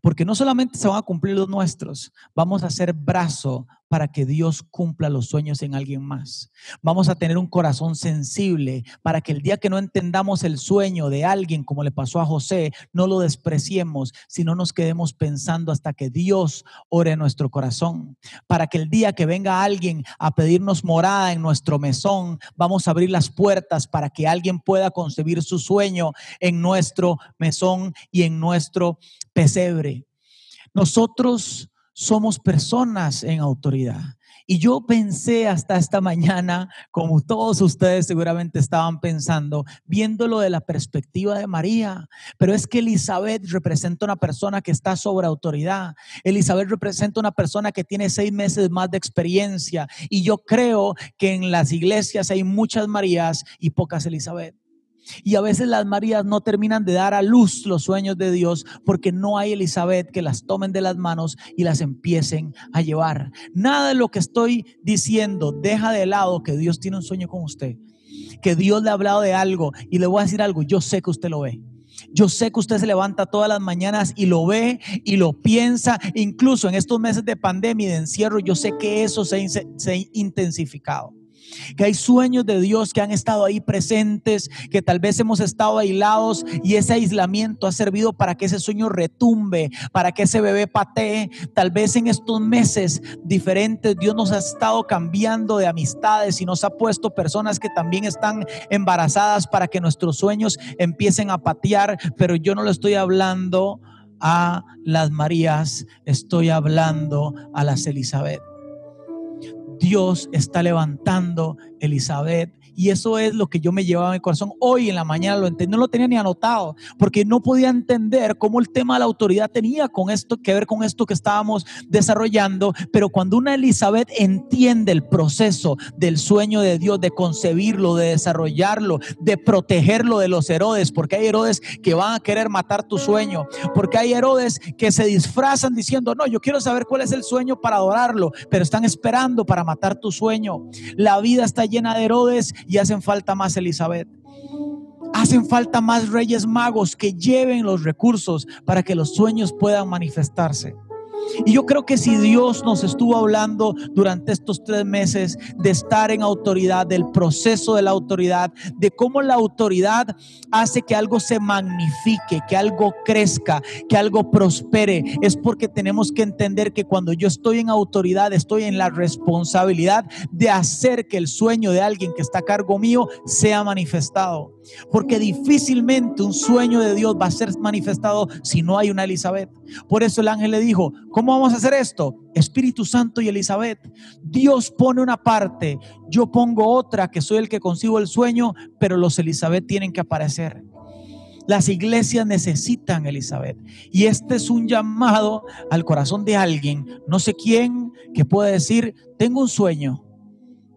Porque no solamente se van a cumplir los nuestros, vamos a ser brazo para que Dios cumpla los sueños en alguien más. Vamos a tener un corazón sensible para que el día que no entendamos el sueño de alguien, como le pasó a José, no lo despreciemos, sino nos quedemos pensando hasta que Dios ore en nuestro corazón. Para que el día que venga alguien a pedirnos morada en nuestro mesón, vamos a abrir las puertas para que alguien pueda concebir su sueño en nuestro mesón y en nuestro pesebre. Nosotros somos personas en autoridad. Y yo pensé hasta esta mañana, como todos ustedes seguramente estaban pensando, viéndolo de la perspectiva de María, pero es que Elizabeth representa una persona que está sobre autoridad. Elizabeth representa una persona que tiene seis meses más de experiencia. Y yo creo que en las iglesias hay muchas Marías y pocas Elizabeth. Y a veces las Marías no terminan de dar a luz los sueños de Dios porque no hay Elizabeth que las tomen de las manos y las empiecen a llevar. Nada de lo que estoy diciendo deja de lado que Dios tiene un sueño con usted, que Dios le ha hablado de algo y le voy a decir algo, yo sé que usted lo ve. Yo sé que usted se levanta todas las mañanas y lo ve y lo piensa. Incluso en estos meses de pandemia y de encierro, yo sé que eso se, se ha intensificado que hay sueños de Dios que han estado ahí presentes, que tal vez hemos estado aislados y ese aislamiento ha servido para que ese sueño retumbe, para que ese bebé patee. Tal vez en estos meses diferentes Dios nos ha estado cambiando de amistades y nos ha puesto personas que también están embarazadas para que nuestros sueños empiecen a patear, pero yo no lo estoy hablando a las Marías, estoy hablando a las Elizabeth. Dios está levantando Elizabeth y eso es lo que yo me llevaba en mi corazón. Hoy en la mañana lo entendí, no lo tenía ni anotado, porque no podía entender cómo el tema de la autoridad tenía con esto que ver con esto que estábamos desarrollando. Pero cuando una Elizabeth entiende el proceso del sueño de Dios, de concebirlo, de desarrollarlo, de protegerlo de los Herodes, porque hay Herodes que van a querer matar tu sueño, porque hay Herodes que se disfrazan diciendo, no, yo quiero saber cuál es el sueño para adorarlo, pero están esperando para matar tu sueño. La vida está llena de Herodes y hacen falta más Elizabeth. Hacen falta más reyes magos que lleven los recursos para que los sueños puedan manifestarse. Y yo creo que si Dios nos estuvo hablando durante estos tres meses de estar en autoridad, del proceso de la autoridad, de cómo la autoridad hace que algo se magnifique, que algo crezca, que algo prospere, es porque tenemos que entender que cuando yo estoy en autoridad, estoy en la responsabilidad de hacer que el sueño de alguien que está a cargo mío sea manifestado. Porque difícilmente un sueño de Dios va a ser manifestado si no hay una Elizabeth. Por eso el ángel le dijo, ¿cómo vamos a hacer esto? Espíritu Santo y Elizabeth. Dios pone una parte, yo pongo otra, que soy el que consigo el sueño, pero los Elizabeth tienen que aparecer. Las iglesias necesitan Elizabeth. Y este es un llamado al corazón de alguien, no sé quién, que puede decir, tengo un sueño,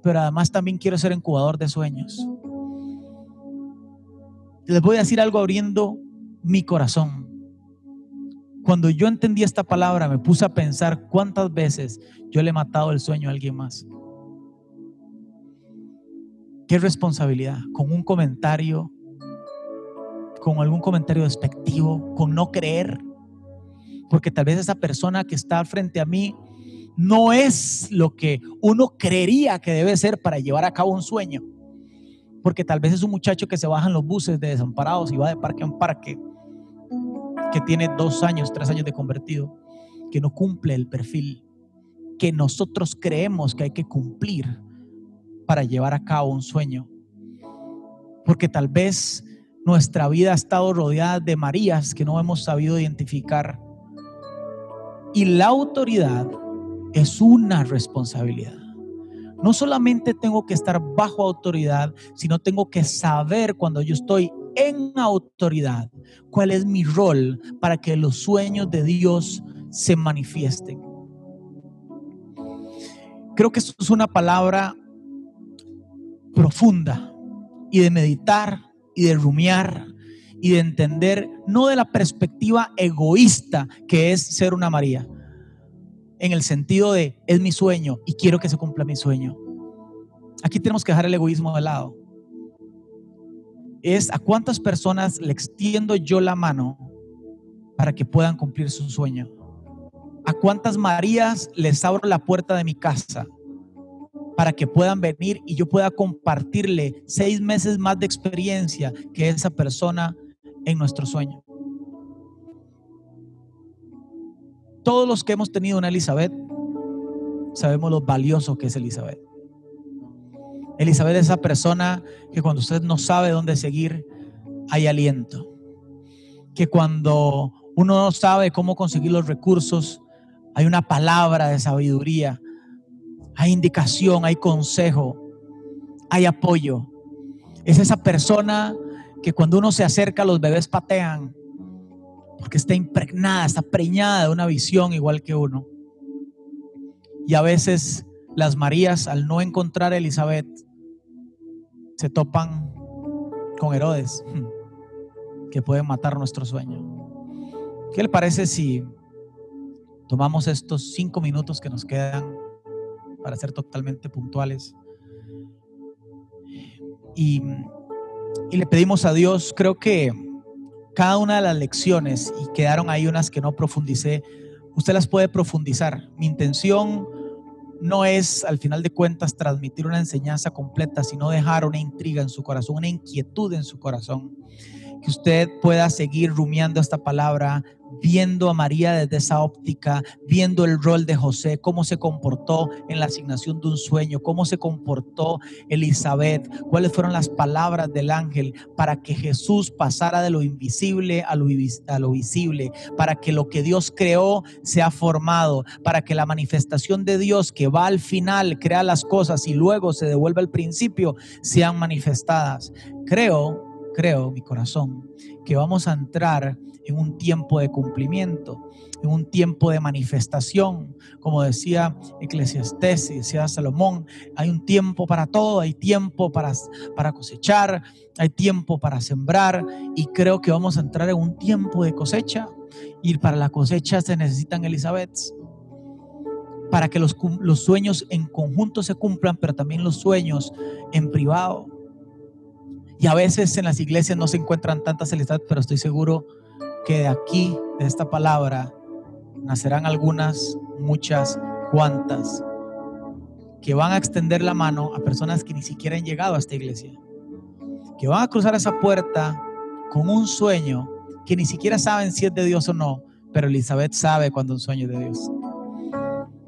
pero además también quiero ser incubador de sueños les voy a decir algo abriendo mi corazón. Cuando yo entendí esta palabra, me puse a pensar cuántas veces yo le he matado el sueño a alguien más. Qué responsabilidad, con un comentario, con algún comentario despectivo, con no creer, porque tal vez esa persona que está frente a mí no es lo que uno creería que debe ser para llevar a cabo un sueño porque tal vez es un muchacho que se baja en los buses de desamparados y va de parque en parque, que tiene dos años, tres años de convertido, que no cumple el perfil que nosotros creemos que hay que cumplir para llevar a cabo un sueño. Porque tal vez nuestra vida ha estado rodeada de Marías que no hemos sabido identificar. Y la autoridad es una responsabilidad. No solamente tengo que estar bajo autoridad, sino tengo que saber cuando yo estoy en autoridad cuál es mi rol para que los sueños de Dios se manifiesten. Creo que esto es una palabra profunda y de meditar y de rumiar y de entender, no de la perspectiva egoísta que es ser una María, en el sentido de es mi sueño y quiero que se cumpla mi sueño. Aquí tenemos que dejar el egoísmo de lado. Es a cuántas personas le extiendo yo la mano para que puedan cumplir su sueño. A cuántas Marías les abro la puerta de mi casa para que puedan venir y yo pueda compartirle seis meses más de experiencia que esa persona en nuestro sueño. Todos los que hemos tenido una Elizabeth sabemos lo valioso que es Elizabeth. Elizabeth es esa persona que cuando usted no sabe dónde seguir, hay aliento. Que cuando uno no sabe cómo conseguir los recursos, hay una palabra de sabiduría, hay indicación, hay consejo, hay apoyo. Es esa persona que cuando uno se acerca, los bebés patean, porque está impregnada, está preñada de una visión igual que uno. Y a veces las Marías, al no encontrar a Elizabeth, se topan con Herodes, que pueden matar nuestro sueño. ¿Qué le parece si tomamos estos cinco minutos que nos quedan para ser totalmente puntuales? Y, y le pedimos a Dios, creo que cada una de las lecciones, y quedaron ahí unas que no profundicé, usted las puede profundizar. Mi intención no es, al final de cuentas, transmitir una enseñanza completa, sino dejar una intriga en su corazón, una inquietud en su corazón. Que usted pueda seguir rumiando esta palabra, viendo a María desde esa óptica, viendo el rol de José, cómo se comportó en la asignación de un sueño, cómo se comportó Elizabeth, cuáles fueron las palabras del ángel para que Jesús pasara de lo invisible a lo, visible, para que lo que Dios creó sea formado, para que la manifestación de Dios que va al final, crea las cosas y luego se devuelve al principio, sean manifestadas. Creo, creo, mi corazón, que vamos a entrar en un tiempo de cumplimiento, en un tiempo de manifestación. Como decía Eclesiastés y decía Salomón, hay un tiempo para todo, hay tiempo para, para cosechar, hay tiempo para sembrar y creo que vamos a entrar en un tiempo de cosecha y para la cosecha se necesitan Elizabeth para que los, los sueños en conjunto se cumplan, pero también los sueños en privado. Y a veces en las iglesias no se encuentran tantas Elizabeth, pero estoy seguro que de aquí, de esta palabra, nacerán algunas, muchas, cuantas, que van a extender la mano a personas que ni siquiera han llegado a esta iglesia, que van a cruzar esa puerta con un sueño que ni siquiera saben si es de Dios o no, pero Elizabeth sabe cuando un sueño es de Dios.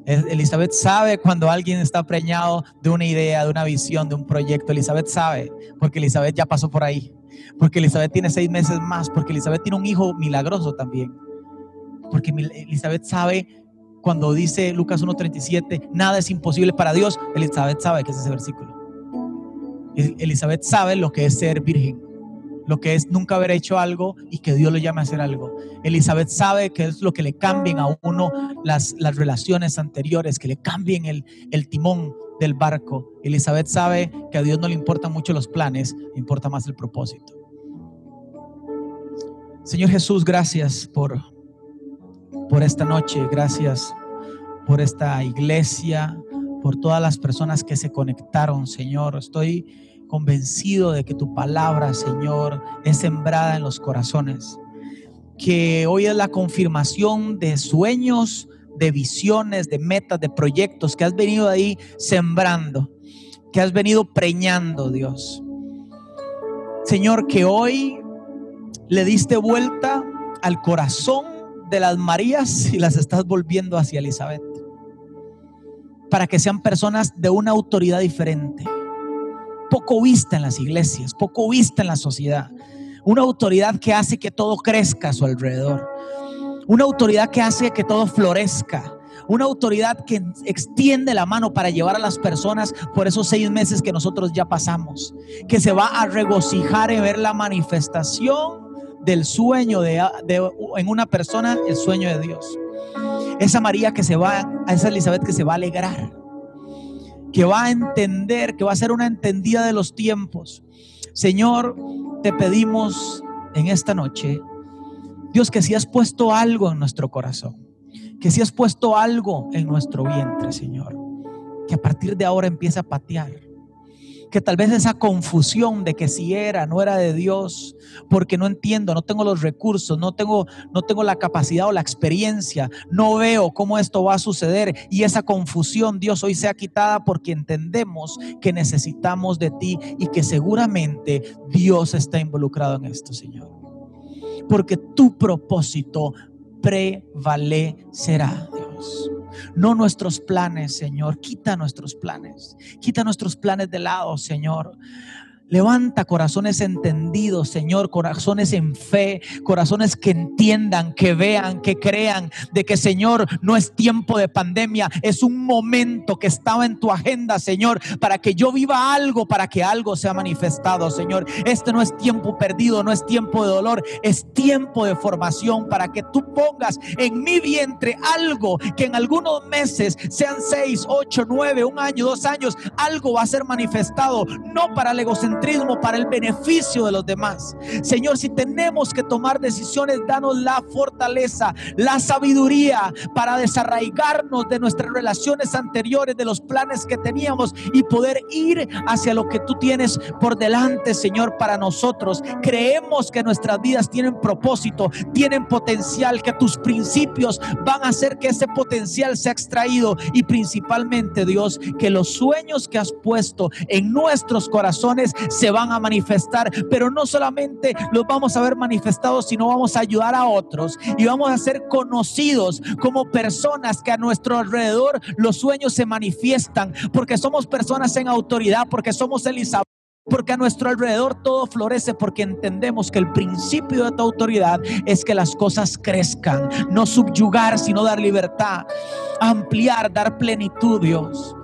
Elizabeth sabe cuando alguien está preñado de una idea, de una visión, de un proyecto. Elizabeth sabe, porque Elizabeth ya pasó por ahí porque Elizabeth tiene seis meses más, porque Elizabeth tiene un hijo milagroso también, porque Elizabeth sabe cuando dice Lucas 1.37, nada es imposible para Dios, Elizabeth sabe que es ese versículo. Elizabeth sabe lo que es ser virgen, lo que es nunca haber hecho algo y que Dios lo llame a hacer algo. Elizabeth sabe que es lo que le cambien a uno las, las relaciones anteriores, que le cambien el, el timón del barco. Elizabeth sabe que a Dios no le importan mucho los planes, le importa más el propósito. Señor Jesús, gracias por, por esta noche, gracias por esta iglesia, por todas las personas que se conectaron, Señor. Estoy convencido de que tu palabra, Señor, es sembrada en los corazones. Que hoy es la confirmación de sueños, de visiones, de metas, de proyectos que has venido ahí sembrando, que has venido preñando, Dios. Señor, que hoy le diste vuelta al corazón de las Marías y las estás volviendo hacia Elizabeth. Para que sean personas de una autoridad diferente. Poco vista en las iglesias, poco vista en la sociedad. Una autoridad que hace que todo crezca a su alrededor. Una autoridad que hace que todo florezca una autoridad que extiende la mano para llevar a las personas por esos seis meses que nosotros ya pasamos, que se va a regocijar en ver la manifestación del sueño de, en una persona, el sueño de Dios. Esa María que se va, a esa Elizabeth que se va a alegrar, que va a entender, que va a ser una entendida de los tiempos. Señor, te pedimos en esta noche, Dios, que si has puesto algo en nuestro corazón, que si has puesto algo en nuestro vientre, Señor, que a partir de ahora empieza a patear que tal vez esa confusión de que si era, no era de Dios, porque no entiendo, no tengo los recursos, no tengo, no tengo la capacidad o la experiencia, no veo cómo esto va a suceder y esa confusión, Dios, hoy sea quitada porque entendemos que necesitamos de ti y que seguramente Dios está involucrado en esto, Señor. Porque tu propósito prevalecerá, Dios. No nuestros planes, Señor. Quita nuestros planes. Quita nuestros planes de lado, Señor. Levanta corazones entendidos, Señor, corazones en fe, corazones que entiendan, que vean, que crean de que, Señor, no es tiempo de pandemia, es un momento que estaba en tu agenda, Señor, para que yo viva algo, para que algo sea manifestado, Señor. Este no es tiempo perdido, no es tiempo de dolor, es tiempo de formación para que tú pongas en mi vientre algo que en algunos meses, sean seis, ocho, nueve, un año, dos años, algo va a ser manifestado, no para el egocentrismo egocentrismo para el beneficio de los demás. Señor, si tenemos que tomar decisiones, danos la fortaleza, la sabiduría para desarraigarnos de nuestras relaciones anteriores, de los planes que teníamos y poder ir hacia lo que tú tienes por delante, Señor, para nosotros. Creemos que nuestras vidas tienen propósito, tienen potencial, que tus principios van a hacer que ese potencial sea extraído y principalmente, Dios, que los sueños que has puesto en nuestros corazones se van a manifestar, pero no solamente los vamos a ver manifestados, sino vamos a ayudar a otros y vamos a ser conocidos como personas que a nuestro alrededor los sueños se manifiestan, porque somos personas en autoridad, porque somos Elizabeth porque a nuestro alrededor todo florece porque entendemos que el principio de tu autoridad es que las cosas crezcan, no subyugar, sino dar libertad, ampliar, dar plenitud, Dios.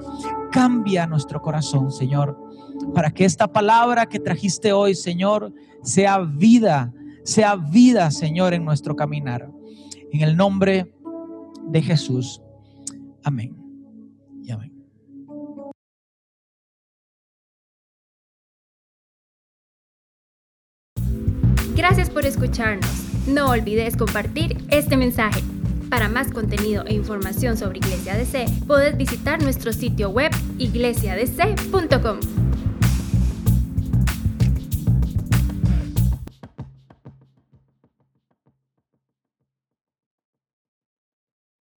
Cambia nuestro corazón, Señor, para que esta palabra que trajiste hoy, Señor, sea vida, sea vida, Señor, en nuestro caminar. En el nombre de Jesús. Amén. Y amén. Gracias por escucharnos. No olvides compartir este mensaje. Para más contenido e información sobre Iglesia DC, puedes visitar nuestro sitio web iglesiadc.com.